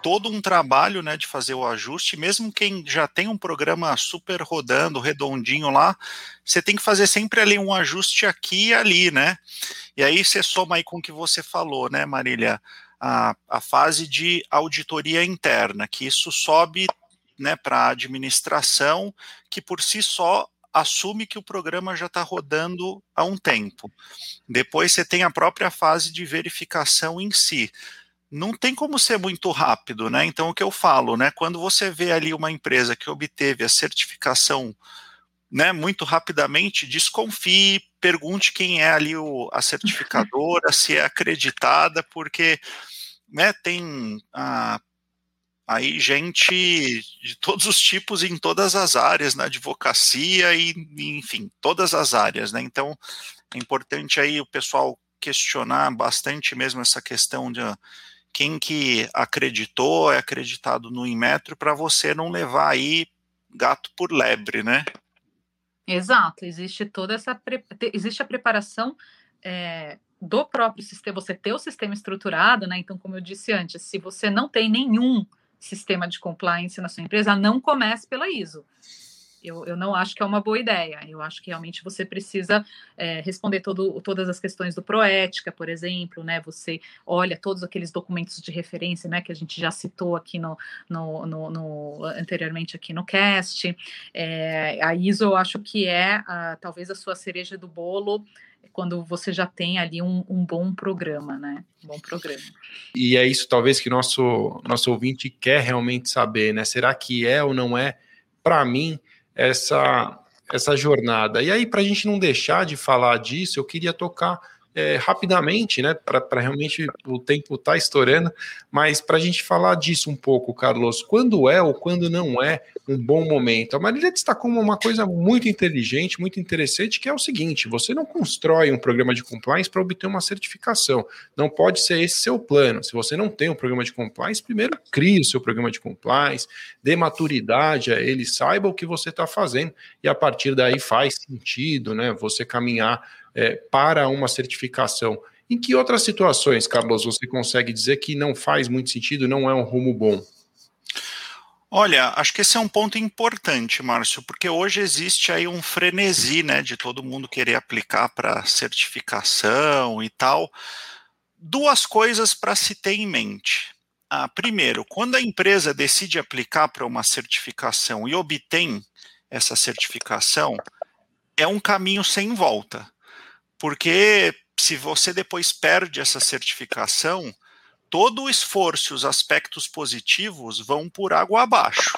todo um trabalho, né, de fazer o ajuste. Mesmo quem já tem um programa super rodando, redondinho lá, você tem que fazer sempre ali um ajuste aqui e ali, né? E aí você soma aí com o que você falou, né, Marília? A, a fase de auditoria interna, que isso sobe né, para a administração, que por si só assume que o programa já está rodando há um tempo. Depois você tem a própria fase de verificação em si. Não tem como ser muito rápido, né? Então, o que eu falo, né? Quando você vê ali uma empresa que obteve a certificação né, muito rapidamente, desconfie, pergunte quem é ali o, a certificadora, se é acreditada, porque né, tem a aí gente de todos os tipos em todas as áreas, na advocacia e, enfim, todas as áreas, né? Então, é importante aí o pessoal questionar bastante mesmo essa questão de quem que acreditou, é acreditado no Inmetro, para você não levar aí gato por lebre, né? Exato, existe toda essa, existe a preparação é, do próprio sistema, você ter o sistema estruturado, né? Então, como eu disse antes, se você não tem nenhum sistema de compliance na sua empresa, não comece pela ISO. Eu, eu, não acho que é uma boa ideia. Eu acho que realmente você precisa é, responder todo, todas as questões do Proética, por exemplo, né? Você olha todos aqueles documentos de referência, né? Que a gente já citou aqui no, no, no, no anteriormente aqui no cast. É, a ISO, eu acho que é a, talvez a sua cereja do bolo quando você já tem ali um, um, bom programa, né? Um bom programa. E é isso, talvez, que nosso, nosso ouvinte quer realmente saber, né? Será que é ou não é, para mim, essa, essa jornada? E aí, para a gente não deixar de falar disso, eu queria tocar é, rapidamente, né, para realmente o tempo tá estourando, mas para a gente falar disso um pouco, Carlos, quando é ou quando não é um bom momento? A Marília destacou uma coisa muito inteligente, muito interessante, que é o seguinte: você não constrói um programa de compliance para obter uma certificação. Não pode ser esse seu plano. Se você não tem um programa de compliance, primeiro crie o seu programa de compliance, dê maturidade a ele, saiba o que você está fazendo, e a partir daí faz sentido, né? Você caminhar é, para uma certificação. Em que outras situações, Carlos, você consegue dizer que não faz muito sentido, não é um rumo bom? Olha, acho que esse é um ponto importante, Márcio, porque hoje existe aí um frenesi, né, de todo mundo querer aplicar para certificação e tal. Duas coisas para se ter em mente. Ah, primeiro, quando a empresa decide aplicar para uma certificação e obtém essa certificação, é um caminho sem volta porque se você depois perde essa certificação, todo o esforço os aspectos positivos vão por água abaixo.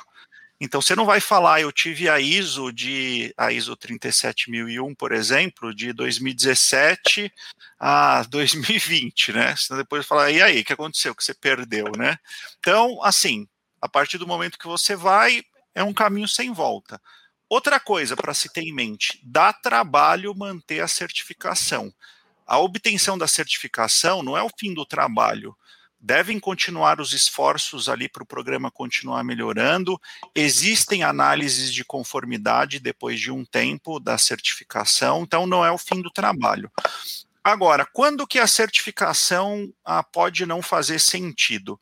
Então você não vai falar, eu tive a ISO de a ISO 37001, por exemplo, de 2017 a 2020, né? Senão depois falar, e aí, o que aconteceu que você perdeu, né? Então, assim, a partir do momento que você vai, é um caminho sem volta. Outra coisa para se ter em mente: dá trabalho manter a certificação. A obtenção da certificação não é o fim do trabalho. Devem continuar os esforços ali para o programa continuar melhorando. Existem análises de conformidade depois de um tempo da certificação, então não é o fim do trabalho. Agora, quando que a certificação ah, pode não fazer sentido?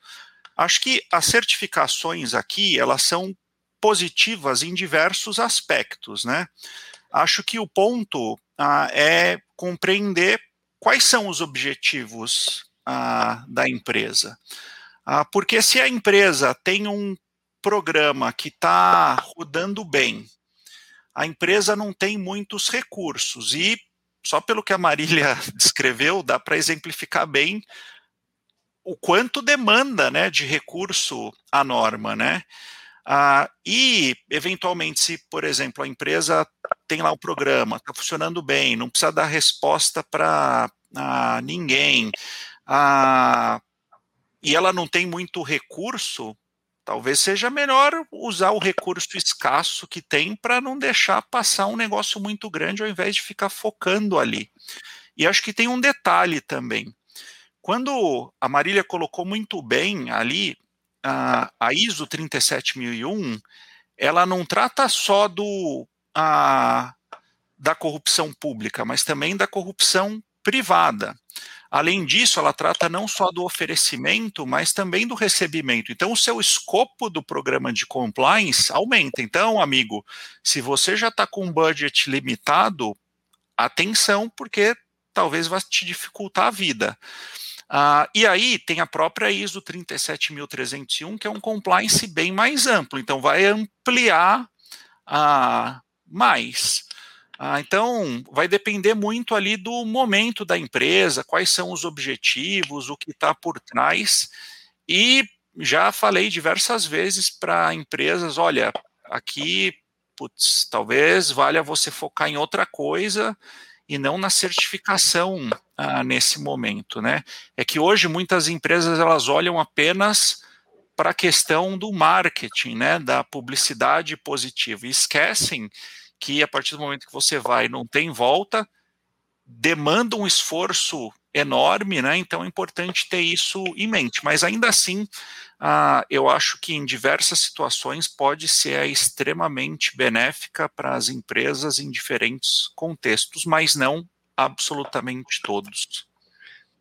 Acho que as certificações aqui, elas são positivas em diversos aspectos, né? Acho que o ponto ah, é compreender quais são os objetivos ah, da empresa. Ah, porque se a empresa tem um programa que está rodando bem, a empresa não tem muitos recursos e só pelo que a Marília descreveu, dá para exemplificar bem o quanto demanda né, de recurso a norma, né? Ah, e, eventualmente, se, por exemplo, a empresa tem lá o programa, está funcionando bem, não precisa dar resposta para ah, ninguém, ah, e ela não tem muito recurso, talvez seja melhor usar o recurso escasso que tem para não deixar passar um negócio muito grande ao invés de ficar focando ali. E acho que tem um detalhe também. Quando a Marília colocou muito bem ali, a, a ISO 37001, ela não trata só do a, da corrupção pública, mas também da corrupção privada. Além disso, ela trata não só do oferecimento, mas também do recebimento. Então, o seu escopo do programa de compliance aumenta. Então, amigo, se você já está com um budget limitado, atenção, porque talvez vá te dificultar a vida. Ah, e aí tem a própria ISO 37301, que é um compliance bem mais amplo, então vai ampliar ah, mais. Ah, então, vai depender muito ali do momento da empresa, quais são os objetivos, o que está por trás. E já falei diversas vezes para empresas: olha, aqui, putz, talvez valha você focar em outra coisa e não na certificação ah, nesse momento, né? É que hoje muitas empresas elas olham apenas para a questão do marketing, né, da publicidade positiva e esquecem que a partir do momento que você vai não tem volta, demanda um esforço enorme, né? Então é importante ter isso em mente. Mas ainda assim, ah, eu acho que em diversas situações pode ser extremamente benéfica para as empresas em diferentes contextos, mas não absolutamente todos.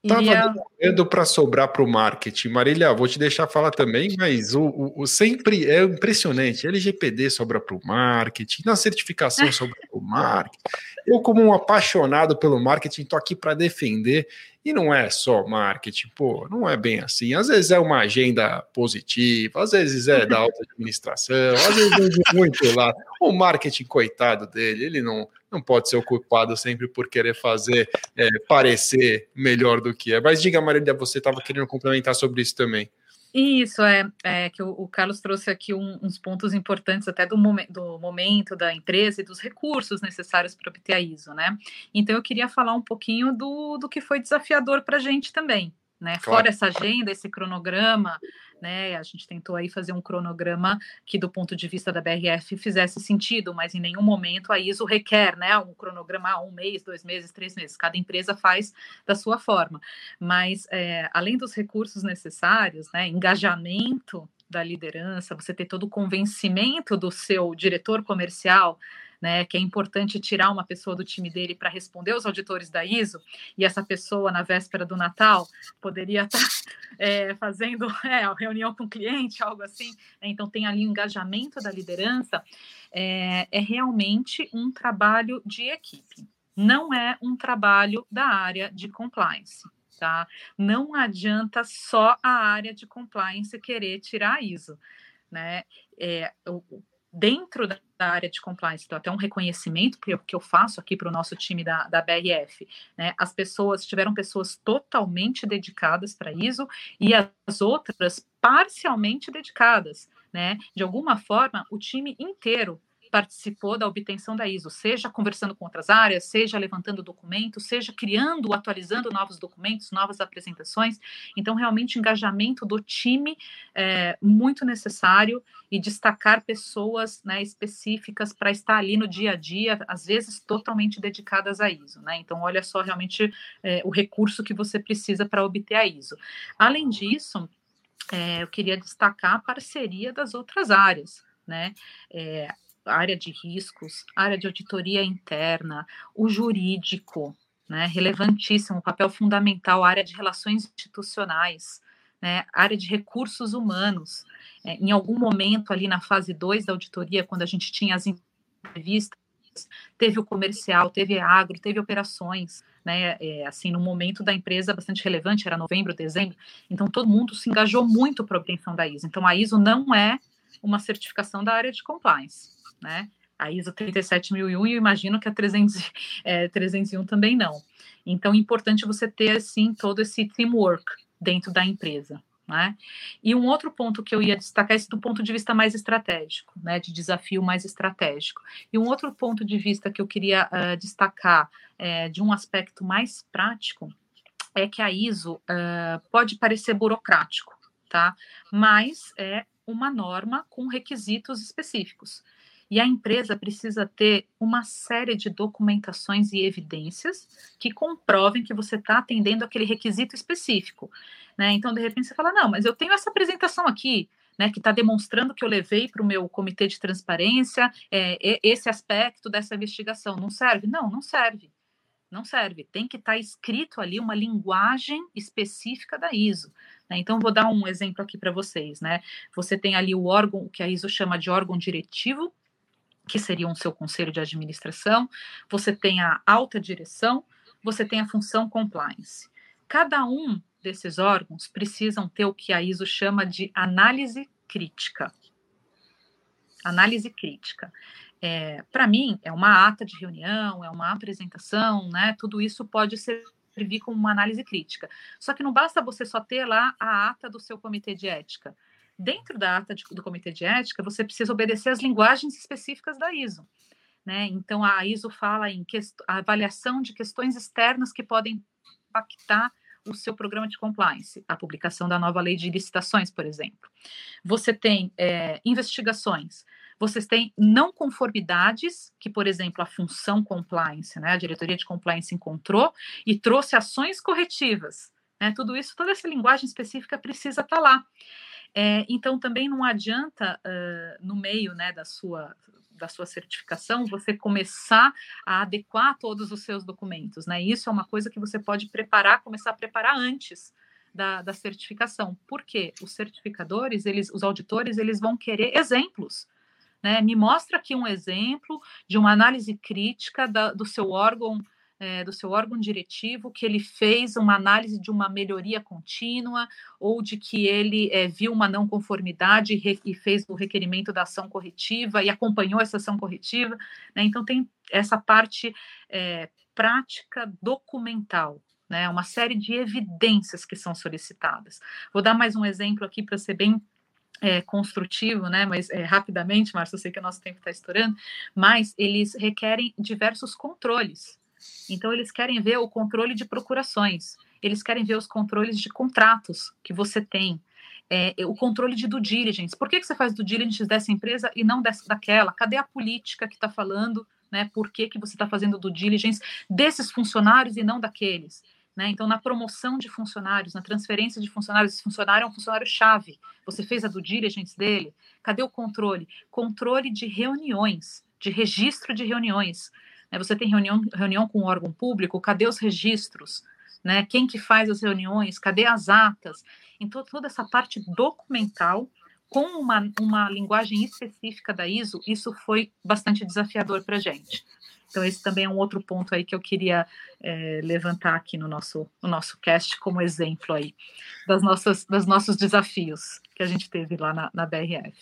Tava demorando para sobrar para o marketing. Marília, vou te deixar falar também, mas o, o, o sempre é impressionante. LGPD sobra para o marketing, na certificação sobra para o marketing. Eu, como um apaixonado pelo marketing, estou aqui para defender. E não é só marketing, pô, não é bem assim. Às vezes é uma agenda positiva, às vezes é da alta administração, às vezes é muito lá. O marketing, coitado dele, ele não, não pode ser ocupado sempre por querer fazer é, parecer melhor do que é. Mas diga, Marília, você estava querendo complementar sobre isso também. Isso, é, é que o, o, Carlos trouxe aqui um, uns pontos importantes até do, momen do momento da empresa e dos recursos necessários para obter a ISO, né? Então eu queria falar um pouquinho do, do que foi desafiador para a gente também, né? Claro. Fora essa agenda, esse cronograma, né? A gente tentou aí fazer um cronograma que, do ponto de vista da BRF, fizesse sentido, mas em nenhum momento a ISO requer, né? Um cronograma um mês, dois meses, três meses. Cada empresa faz da sua forma. Mas é, além dos recursos necessários, né? Engajamento da liderança, você ter todo o convencimento do seu diretor comercial né, que é importante tirar uma pessoa do time dele para responder aos auditores da ISO, e essa pessoa, na véspera do Natal, poderia estar tá, é, fazendo é, reunião com o cliente, algo assim. Né, então, tem ali o engajamento da liderança. É, é realmente um trabalho de equipe, não é um trabalho da área de compliance. Tá? Não adianta só a área de compliance querer tirar a ISO. Né? É, o, dentro da área de compliance, então até um reconhecimento que eu, faço aqui para o nosso time da, da BRF, né? As pessoas tiveram pessoas totalmente dedicadas para ISO e as outras parcialmente dedicadas, né? De alguma forma, o time inteiro participou da obtenção da ISO, seja conversando com outras áreas, seja levantando documentos, seja criando, atualizando novos documentos, novas apresentações. Então, realmente, engajamento do time é muito necessário e destacar pessoas né, específicas para estar ali no dia a dia, às vezes totalmente dedicadas a ISO. Né? Então, olha só realmente é, o recurso que você precisa para obter a ISO. Além disso, é, eu queria destacar a parceria das outras áreas. Né? É, área de riscos, área de auditoria interna, o jurídico, né, relevantíssimo, papel fundamental, área de relações institucionais, né, área de recursos humanos. É, em algum momento ali na fase 2 da auditoria, quando a gente tinha as entrevistas, teve o comercial, teve agro, teve operações, né, é, assim, no momento da empresa bastante relevante, era novembro, dezembro, então todo mundo se engajou muito para a obtenção da ISO. Então a ISO não é uma certificação da área de compliance, né? A ISO 37001 e eu imagino que a 300, é, 301 também não. Então é importante você ter, assim, todo esse teamwork dentro da empresa. Né? E um outro ponto que eu ia destacar, esse do ponto de vista mais estratégico, né, de desafio mais estratégico. E um outro ponto de vista que eu queria uh, destacar é, de um aspecto mais prático é que a ISO uh, pode parecer burocrático, tá? Mas é uma norma com requisitos específicos. E a empresa precisa ter uma série de documentações e evidências que comprovem que você está atendendo aquele requisito específico. Né? Então, de repente, você fala: não, mas eu tenho essa apresentação aqui. Né, que está demonstrando que eu levei para o meu comitê de transparência é, esse aspecto dessa investigação. Não serve? Não, não serve. Não serve. Tem que estar tá escrito ali uma linguagem específica da ISO. Né? Então, vou dar um exemplo aqui para vocês. Né? Você tem ali o órgão, que a ISO chama de órgão diretivo, que seria o seu conselho de administração, você tem a alta direção, você tem a função compliance. Cada um desses órgãos precisam ter o que a ISO chama de análise crítica. Análise crítica. É, Para mim, é uma ata de reunião, é uma apresentação, né? Tudo isso pode servir como uma análise crítica. Só que não basta você só ter lá a ata do seu comitê de ética dentro da ata de, do comitê de ética, você precisa obedecer às linguagens específicas da ISO. Né? Então, a ISO fala em avaliação de questões externas que podem impactar o seu programa de compliance, a publicação da nova lei de licitações, por exemplo. Você tem é, investigações, vocês têm não conformidades, que, por exemplo, a função compliance, né, a diretoria de compliance encontrou e trouxe ações corretivas. Né, tudo isso, toda essa linguagem específica precisa estar tá lá. É, então, também não adianta, uh, no meio né, da, sua, da sua certificação, você começar a adequar todos os seus documentos. Né? Isso é uma coisa que você pode preparar, começar a preparar antes da, da certificação. Por quê? Os certificadores, eles, os auditores, eles vão querer exemplos. Né? Me mostra aqui um exemplo de uma análise crítica da, do seu órgão é, do seu órgão diretivo que ele fez uma análise de uma melhoria contínua ou de que ele é, viu uma não conformidade e, e, fez o requerimento da ação corretiva e acompanhou essa ação corretiva. Né? Então, tem essa parte é, prática documental. Né, uma série de evidências que são solicitadas. Vou dar mais um exemplo aqui para ser bem é, construtivo, né? Mas é, rapidamente, Márcio, eu sei que o nosso tempo está estourando, mas eles requerem diversos controles. Então, eles querem ver o controle de procurações, eles querem ver os controles de contratos que você tem, é, o controle de due diligence. Por que, que você faz due diligence dessa empresa e não dessa, daquela? Cadê a política que está falando? Né, por que, que você está fazendo due diligence desses funcionários e não daqueles? Né? Então, na promoção de funcionários, na transferência de funcionários, esse funcionário é um funcionário-chave. Você fez a due diligence dele? Cadê o controle? Controle de reuniões, de registro de reuniões. Né? Você tem reunião, reunião com o órgão público, cadê os registros? Né? Quem que faz as reuniões? Cadê as atas? Então, toda essa parte documental com uma, uma linguagem específica da ISO, isso foi bastante desafiador para a gente. Então, esse também é um outro ponto aí que eu queria é, levantar aqui no nosso, no nosso cast como exemplo aí das nossas, dos nossos desafios que a gente teve lá na, na BRF.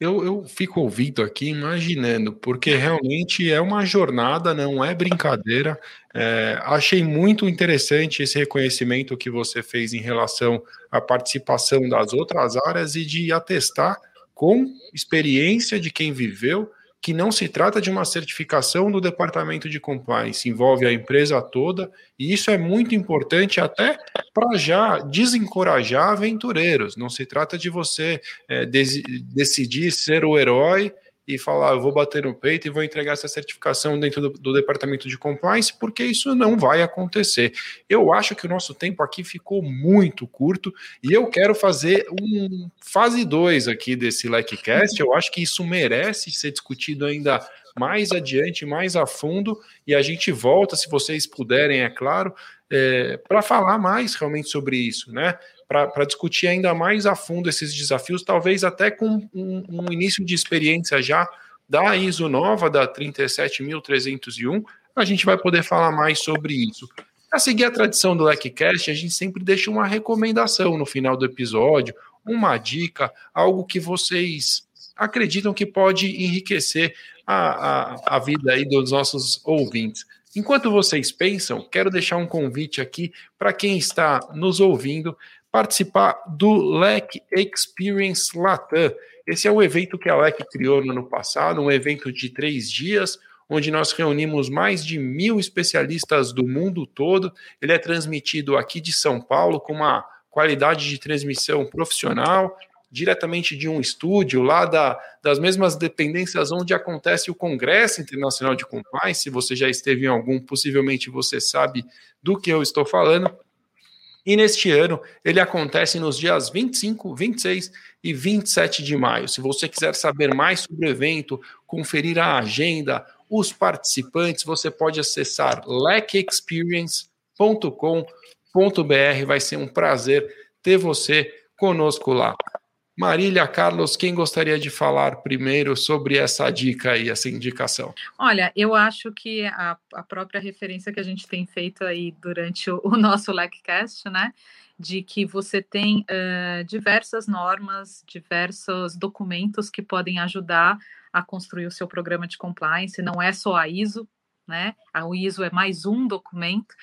Eu, eu fico ouvindo aqui, imaginando, porque realmente é uma jornada, não é brincadeira. É, achei muito interessante esse reconhecimento que você fez em relação à participação das outras áreas e de atestar com experiência de quem viveu que não se trata de uma certificação do departamento de compliance, envolve a empresa toda, e isso é muito importante até para já desencorajar aventureiros. Não se trata de você é, decidir ser o herói e falar, eu vou bater no peito e vou entregar essa certificação dentro do, do, departamento de compliance, porque isso não vai acontecer. Eu acho que o nosso tempo aqui ficou muito curto e eu quero fazer um fase 2 aqui desse LECCast. Eu acho que isso merece ser discutido ainda mais adiante, mais a fundo, e a gente volta, se vocês puderem, é claro, é, para falar mais realmente sobre isso, né? para discutir ainda mais a fundo esses desafios, talvez até com um, um início de experiência já da ISO nova, da 37301, a gente vai poder falar mais sobre isso. Para seguir a tradição do LecCast, a gente sempre deixa uma recomendação no final do episódio, uma dica, algo que vocês acreditam que pode enriquecer a, a, a vida aí dos nossos ouvintes. Enquanto vocês pensam, quero deixar um convite aqui para quem está nos ouvindo participar do LEC Experience Latam. Esse é o evento que a LEC criou no ano passado, um evento de três dias, onde nós reunimos mais de mil especialistas do mundo todo. Ele é transmitido aqui de São Paulo com uma qualidade de transmissão profissional diretamente de um estúdio lá da, das mesmas dependências onde acontece o Congresso Internacional de Compliance. Se você já esteve em algum, possivelmente você sabe do que eu estou falando. E neste ano ele acontece nos dias 25, 26 e 27 de maio. Se você quiser saber mais sobre o evento, conferir a agenda, os participantes, você pode acessar lecexperience.com.br. Vai ser um prazer ter você conosco lá. Marília, Carlos, quem gostaria de falar primeiro sobre essa dica aí, essa indicação? Olha, eu acho que a, a própria referência que a gente tem feito aí durante o, o nosso LECCast, né? De que você tem uh, diversas normas, diversos documentos que podem ajudar a construir o seu programa de compliance, não é só a ISO, né? A ISO é mais um documento,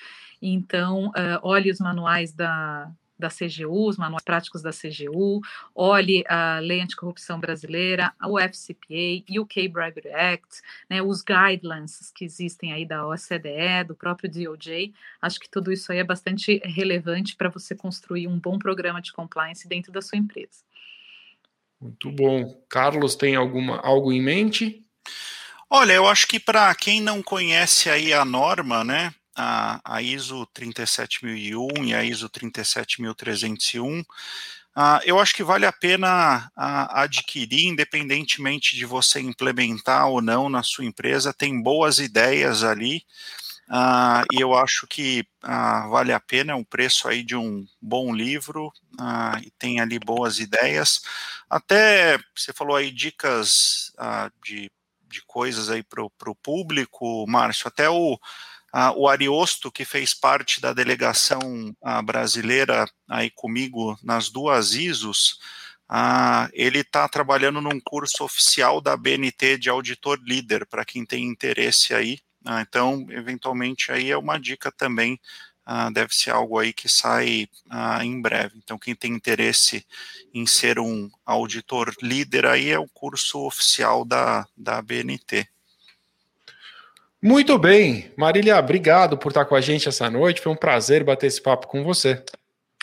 então uh, olhe os manuais da, da CGU, os manuais práticos da CGU, olhe a Lei Anticorrupção Brasileira, o FCPA, UK Bribery Act, né, os guidelines que existem aí da OCDE, do próprio DOJ. Acho que tudo isso aí é bastante relevante para você construir um bom programa de compliance dentro da sua empresa. Muito bom. Carlos, tem alguma, algo em mente? Olha, eu acho que para quem não conhece aí a norma, né, a, a ISO 37001 e a ISO 37301, Uh, eu acho que vale a pena uh, adquirir, independentemente de você implementar ou não na sua empresa, tem boas ideias ali, uh, e eu acho que vale a pena, é um preço aí de um bom livro, e tem ali boas ideias. Até, você falou aí dicas de, de coisas aí para o público, Márcio, até o ah, o Ariosto, que fez parte da delegação ah, brasileira aí comigo nas duas ISOs, ah, ele está trabalhando num curso oficial da BNT de auditor líder, para quem tem interesse aí. Ah, então, eventualmente, aí é uma dica também, ah, deve ser algo aí que sai ah, em breve. Então, quem tem interesse em ser um auditor líder aí é o curso oficial da, da BNT. Muito bem, Marília, obrigado por estar com a gente essa noite. Foi um prazer bater esse papo com você.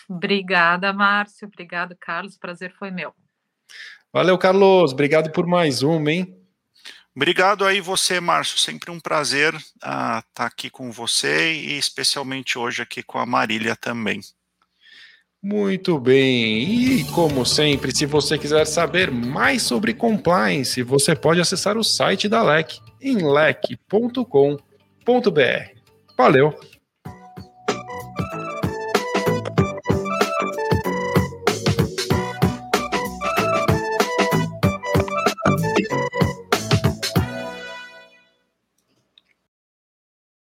Obrigada, Márcio. Obrigado, Carlos. O prazer foi meu. Valeu, Carlos. Obrigado por mais uma, hein? Obrigado aí você, Márcio. Sempre um prazer uh, estar aqui com você e especialmente hoje aqui com a Marília também. Muito bem, e como sempre, se você quiser saber mais sobre compliance, você pode acessar o site da LEC em. Valeu!